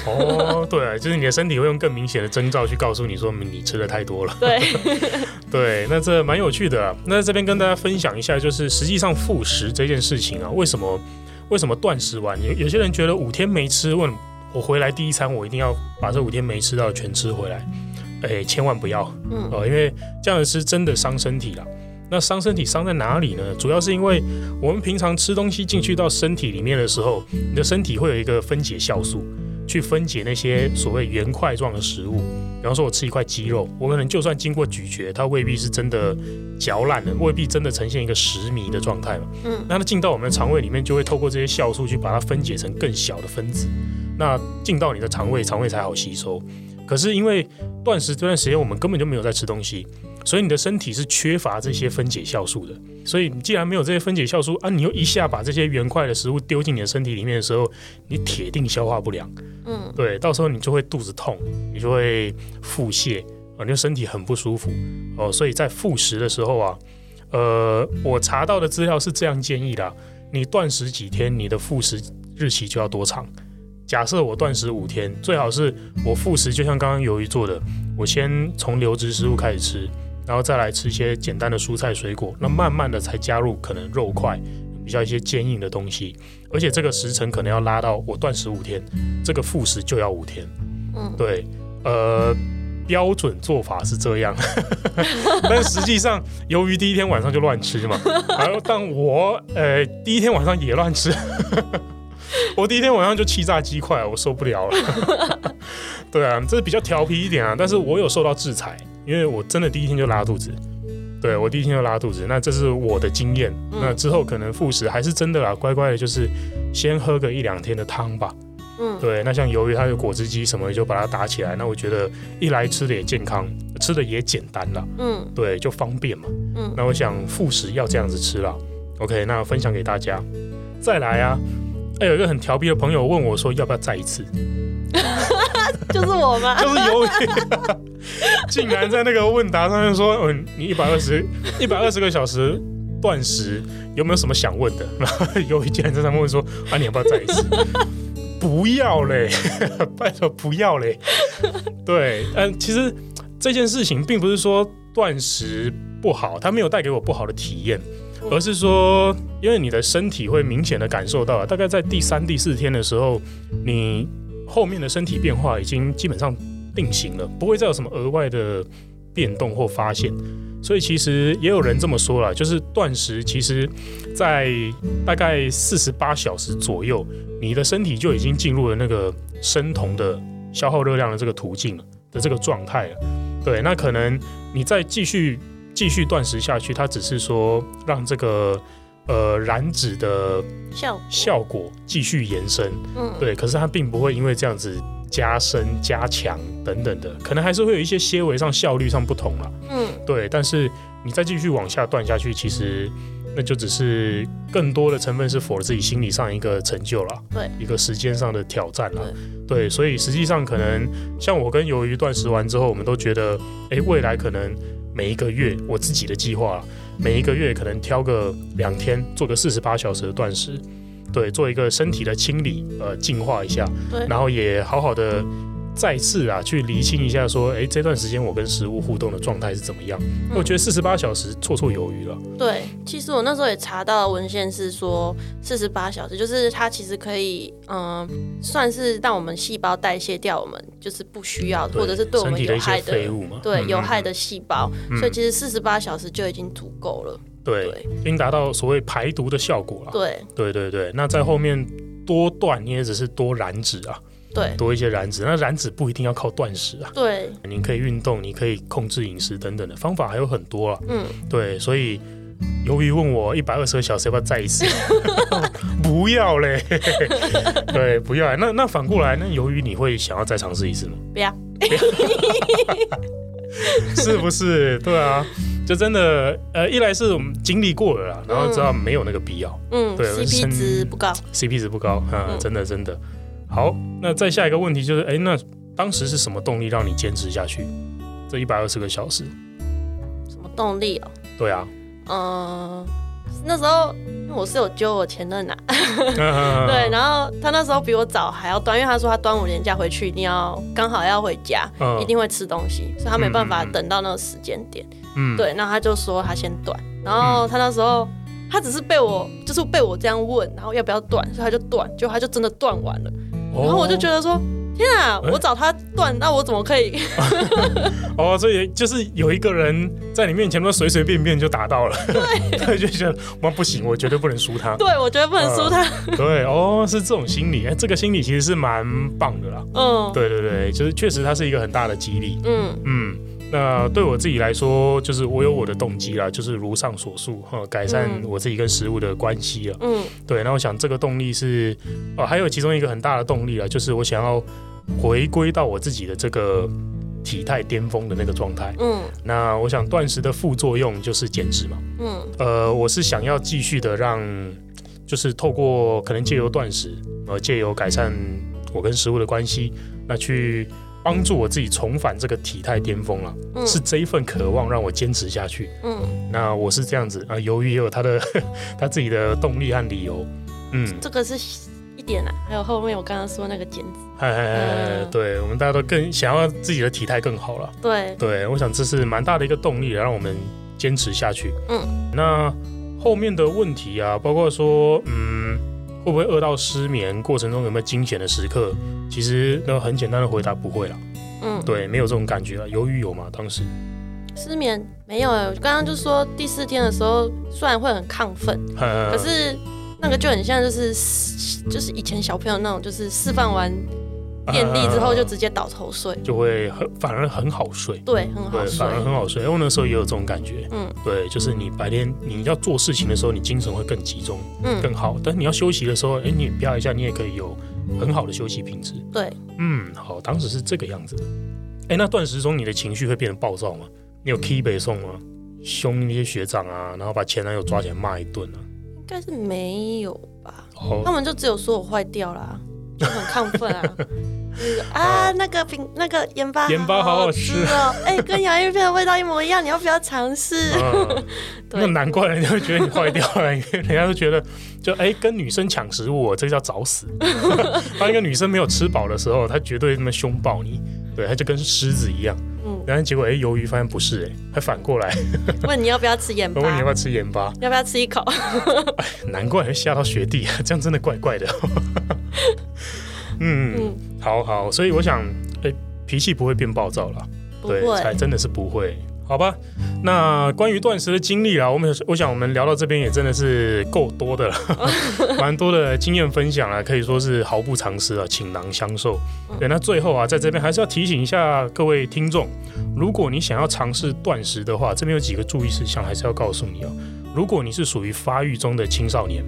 哦，对，就是你的身体会用更明显的征兆去告诉你说你吃的太多了。对，对，那这蛮有趣的啊。那这边跟大家分享一下，就是实际上复食这件事情啊，为什么为什么断食完有有些人觉得五天没吃，问我回来第一餐我一定要把这五天没吃到全吃回来？哎，千万不要，嗯，哦，因为这样是真的伤身体了。那伤身体伤在哪里呢？主要是因为我们平常吃东西进去到身体里面的时候，你的身体会有一个分解酵素。去分解那些所谓圆块状的食物，比方说我吃一块鸡肉，我可能就算经过咀嚼，它未必是真的嚼烂了，未必真的呈现一个食糜的状态嘛。嗯，那它进到我们的肠胃里面，就会透过这些酵素去把它分解成更小的分子，那进到你的肠胃，肠胃才好吸收。可是因为断食这段时间，我们根本就没有在吃东西。所以你的身体是缺乏这些分解酵素的，所以你既然没有这些分解酵素啊，你又一下把这些圆块的食物丢进你的身体里面的时候，你铁定消化不良。嗯，对，到时候你就会肚子痛，你就会腹泻啊，你就身体很不舒服哦。所以在复食的时候啊，呃，我查到的资料是这样建议的：你断食几天，你的复食日期就要多长。假设我断食五天，最好是我复食，就像刚刚鱿鱼做的，我先从流质食物开始吃。然后再来吃一些简单的蔬菜水果，那慢慢的才加入可能肉块，比较一些坚硬的东西，而且这个时程可能要拉到我断食五天，这个复食就要五天。嗯，对，呃，标准做法是这样，但实际上由于第一天晚上就乱吃嘛，然后但我呃第一天晚上也乱吃，我第一天晚上就气炸鸡块，我受不了了。对啊，这是比较调皮一点啊，但是我有受到制裁。因为我真的第一天就拉肚子，对，我第一天就拉肚子，那这是我的经验。嗯、那之后可能复食还是真的啦，乖乖的，就是先喝个一两天的汤吧。嗯，对。那像由于它有果汁机什么的，就把它打起来。那我觉得一来吃的也健康，吃的也简单了。嗯，对，就方便嘛。嗯，那我想复食要这样子吃了。OK，那分享给大家。再来啊，哎，有一个很调皮的朋友问我说，要不要再一次？就是我吗？就是鱿鱼。竟然在那个问答上面说，嗯，你一百二十一百二十个小时断食，有没有什么想问的？然后有一竟然在上面问说，啊，你要不要再一次？不要嘞，拜托不要嘞。对，嗯，其实这件事情并不是说断食不好，它没有带给我不好的体验，而是说，因为你的身体会明显的感受到，大概在第三、第四天的时候，你后面的身体变化已经基本上定型了，不会再有什么额外的变动或发现。所以其实也有人这么说了，就是断食，其实在大概四十八小时左右，你的身体就已经进入了那个生酮的消耗热量的这个途径了的这个状态了。对，那可能你再继续继续断食下去，它只是说让这个呃燃脂的效效果继续延伸。嗯，对，可是它并不会因为这样子。加深、加强等等的，可能还是会有一些些微上效率上不同了。嗯，对。但是你再继续往下断下去，其实那就只是更多的成分是 for 自己心理上一个成就了。对，一个时间上的挑战了。对，对，所以实际上可能像我跟鱿鱼断食完之后，我们都觉得，哎、欸，未来可能每一个月我自己的计划，每一个月可能挑个两天做个四十八小时的断食。对，做一个身体的清理，呃，净化一下，对，然后也好好的再次啊，去厘清一下，说，哎，这段时间我跟食物互动的状态是怎么样？嗯、我觉得四十八小时绰绰有余了。对，其实我那时候也查到文献是说，四十八小时就是它其实可以，嗯、呃，算是让我们细胞代谢掉我们就是不需要，或者是对我们有害的废物嘛，对，有害的细胞，嗯、所以其实四十八小时就已经足够了。对，已经达到所谓排毒的效果了。对，对对对。那在后面多断，你也只是多燃脂啊。对，多一些燃脂。那燃脂不一定要靠断食啊。对，你可以运动，你可以控制饮食等等的方法还有很多啊。嗯，对。所以，鱿鱼问我一百二十个小时要不要再一次？不要嘞。对，不要。那那反过来，那鱿鱼你会想要再尝试一次吗？不要。是不是？对啊。就真的，呃，一来是我们经历过了啦，然后知道没有那个必要，嗯，对，CP 值不高，CP 值不高，嗯，嗯真的真的。好，那再下一个问题就是，哎，那当时是什么动力让你坚持下去？这一百二十个小时？什么动力哦？对啊，嗯，那时候因为我是有揪我前任呐，对，然后他那时候比我早还要断，因为他说他端午年假回去一定要刚好要回家，嗯、一定会吃东西，所以他没办法等到那个时间点。嗯，对，那他就说他先断，然后他那时候、嗯、他只是被我就是被我这样问，然后要不要断，所以他就断，结果他就真的断完了，哦、然后我就觉得说天啊，我找他断，欸、那我怎么可以？哦，所以就是有一个人在你面前，都随随便便就打到了，对，就觉得哇不行，我绝对不能输他，对我绝对不能输他、呃，对，哦，是这种心理，哎，这个心理其实是蛮棒的啦，嗯，对对对，就是确实它是一个很大的激励，嗯。嗯。嗯那对我自己来说，就是我有我的动机啦，就是如上所述哈，改善我自己跟食物的关系了。嗯，对。那我想这个动力是，哦，还有其中一个很大的动力啊，就是我想要回归到我自己的这个体态巅峰的那个状态。嗯，那我想断食的副作用就是减脂嘛。嗯，呃，我是想要继续的让，就是透过可能借由断食，呃，借由改善我跟食物的关系，那去。帮助我自己重返这个体态巅峰了，嗯、是这一份渴望让我坚持下去。嗯，那我是这样子啊，由于也有他的 他自己的动力和理由。嗯，这个是一点啊，还有后面我刚刚说那个减脂。哎哎哎，对，我们大家都更想要自己的体态更好了。对对，我想这是蛮大的一个动力，让我们坚持下去。嗯，那后面的问题啊，包括说，嗯，会不会饿到失眠？过程中有没有惊险的时刻？其实那很简单的回答，不会啦。嗯，对，没有这种感觉了。由于有吗？当时失眠没有。刚刚就说第四天的时候，虽然会很亢奋，可是那个就很像就是就是以前小朋友那种，就是释放完电力之后就直接倒头睡，就会很反而很好睡。对，很好睡，反而很好睡。因为那时候也有这种感觉。嗯，对，就是你白天你要做事情的时候，你精神会更集中，嗯，更好。但你要休息的时候，哎，你啪一下，你也可以有。很好的休息品质。对，嗯，好，当时是这个样子的。哎，那断食中你的情绪会变得暴躁吗？你有 key 北宋吗？凶那些学长啊，然后把前男友抓起来骂一顿啊？应该是没有吧？哦，他们就只有说我坏掉了，就很亢奋啊。啊，那个饼那个盐巴盐巴好好吃哦，哎，跟洋芋片的味道一模一样，你要不要尝试？那难怪人家会觉得你坏掉了，因为人家都觉得就哎，跟女生抢食物，这个叫找死。当一个女生没有吃饱的时候，她绝对那么凶暴你，对，她就跟狮子一样。嗯，然后结果哎，鱿鱼发现不是哎，还反过来问你要不要吃盐巴？问你要不要吃盐巴？要不要吃一口？哎，难怪会吓到学弟，这样真的怪怪的。嗯，嗯好好，所以我想，哎，脾气不会变暴躁了，对，才真的是不会。好吧，那关于断食的经历啊，我们我想我们聊到这边也真的是够多的了，蛮多的经验分享啊，可以说是毫不藏私啊，倾囊相授。对，那最后啊，在这边还是要提醒一下各位听众，如果你想要尝试断食的话，这边有几个注意事项，还是要告诉你哦。如果你是属于发育中的青少年，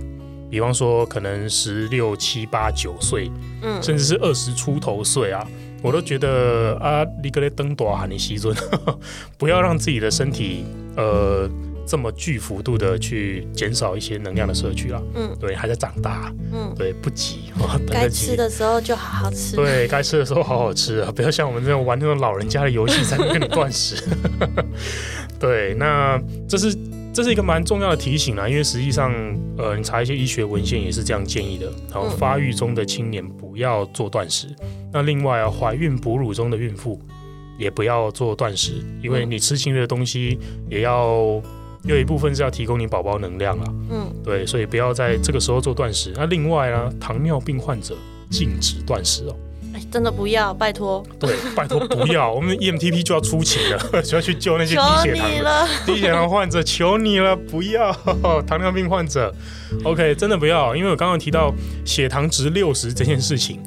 比方说可能十六七八九岁，嗯，甚至是二十出头岁啊。我都觉得啊，你个咧登多喊你西尊，不要让自己的身体呃这么巨幅度的去减少一些能量的摄取啊。嗯，对，还在长大，嗯，对，不急，该吃的时候就好好吃。对，该吃的时候好好吃啊，不要像我们这种玩那种老人家的游戏才能跟你断食。对，那这是。这是一个蛮重要的提醒啊，因为实际上，呃，你查一些医学文献也是这样建议的。然后，发育中的青年不要做断食。那另外啊，怀孕哺乳中的孕妇也不要做断食，因为你吃进去的东西也要有一部分是要提供你宝宝能量啊。嗯，对，所以不要在这个时候做断食。那另外呢，糖尿病患者禁止断食哦。真的不要，拜托。对，拜托不要，我们 EMTP 就要出勤了，就要去救那些低血糖的 低血糖患者，求你了，不要 糖尿病患者。OK，真的不要，因为我刚刚提到血糖值六十这件事情，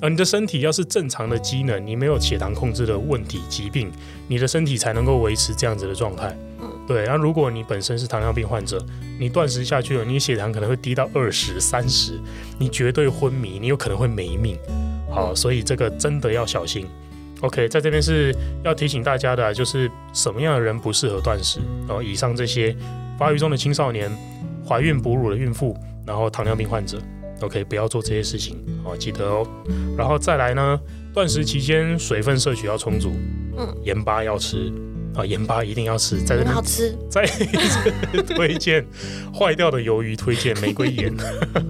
呃，你的身体要是正常的机能，你没有血糖控制的问题疾病，你的身体才能够维持这样子的状态。嗯，对。那如果你本身是糖尿病患者，你断食下去了，你血糖可能会低到二十三十，你绝对昏迷，你有可能会没命。好，所以这个真的要小心。OK，在这边是要提醒大家的，就是什么样的人不适合断食。然后以上这些发育中的青少年、怀孕哺乳的孕妇，然后糖尿病患者，OK，不要做这些事情。好，记得哦。然后再来呢，断食期间水分摄取要充足，嗯，盐巴要吃。啊，盐巴一定要吃，在这边好吃。再一次 推荐坏掉的鱿鱼，推荐玫瑰盐。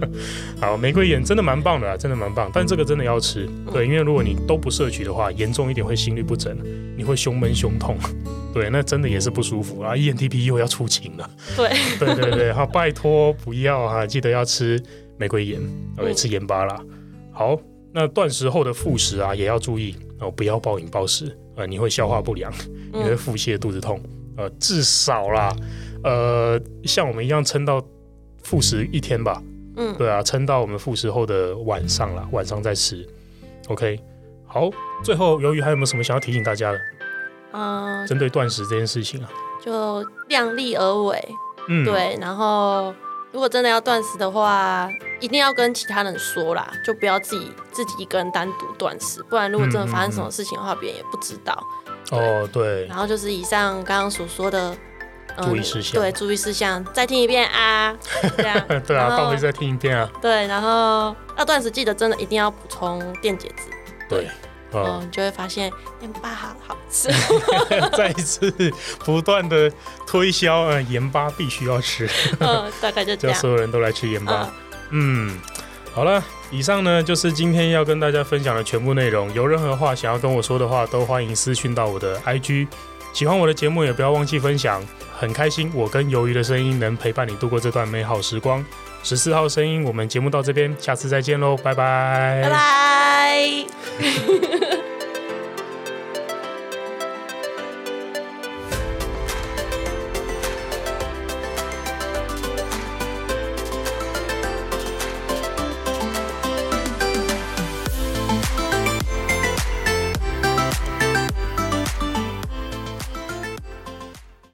好，玫瑰盐真的蛮棒的，真的蛮棒。但这个真的要吃，对，因为如果你都不摄取的话，严重一点会心律不整，你会胸闷胸痛，对，那真的也是不舒服啊。ENTP 又要出勤了，对，对对对，好，拜托不要哈，记得要吃玫瑰盐，OK，吃盐巴啦。好，那断食后的复食啊，也要注意哦，不要暴饮暴食。呃，你会消化不良，你会腹泻、肚子痛。呃，至少啦，呃，像我们一样撑到复食一天吧。嗯，对啊，撑到我们复食后的晚上啦，晚上再吃。OK，好，最后由于还有没有什么想要提醒大家的？嗯，针对断食这件事情啊，就量力而为。嗯，对，然后。如果真的要断食的话，一定要跟其他人说啦，就不要自己自己一个人单独断食，不然如果真的发生什么事情的话，别、嗯、人也不知道。哦，对。然后就是以上刚刚所说的、嗯、注意事项，对，注意事项，再听一遍啊，这样。对啊，到底再听一遍啊。对，然后要断食，记得真的一定要补充电解质。对。嗯，你就会发现盐巴好好吃。再一次不断的推销，嗯，盐巴必须要吃。嗯，大概就这样。叫所有人都来吃盐巴。嗯，嗯，好了，以上呢就是今天要跟大家分享的全部内容。有任何话想要跟我说的话，都欢迎私讯到我的 IG。喜欢我的节目，也不要忘记分享。很开心，我跟鱿鱼的声音能陪伴你度过这段美好时光。十四号声音，我们节目到这边，下次再见喽，拜拜。拜拜。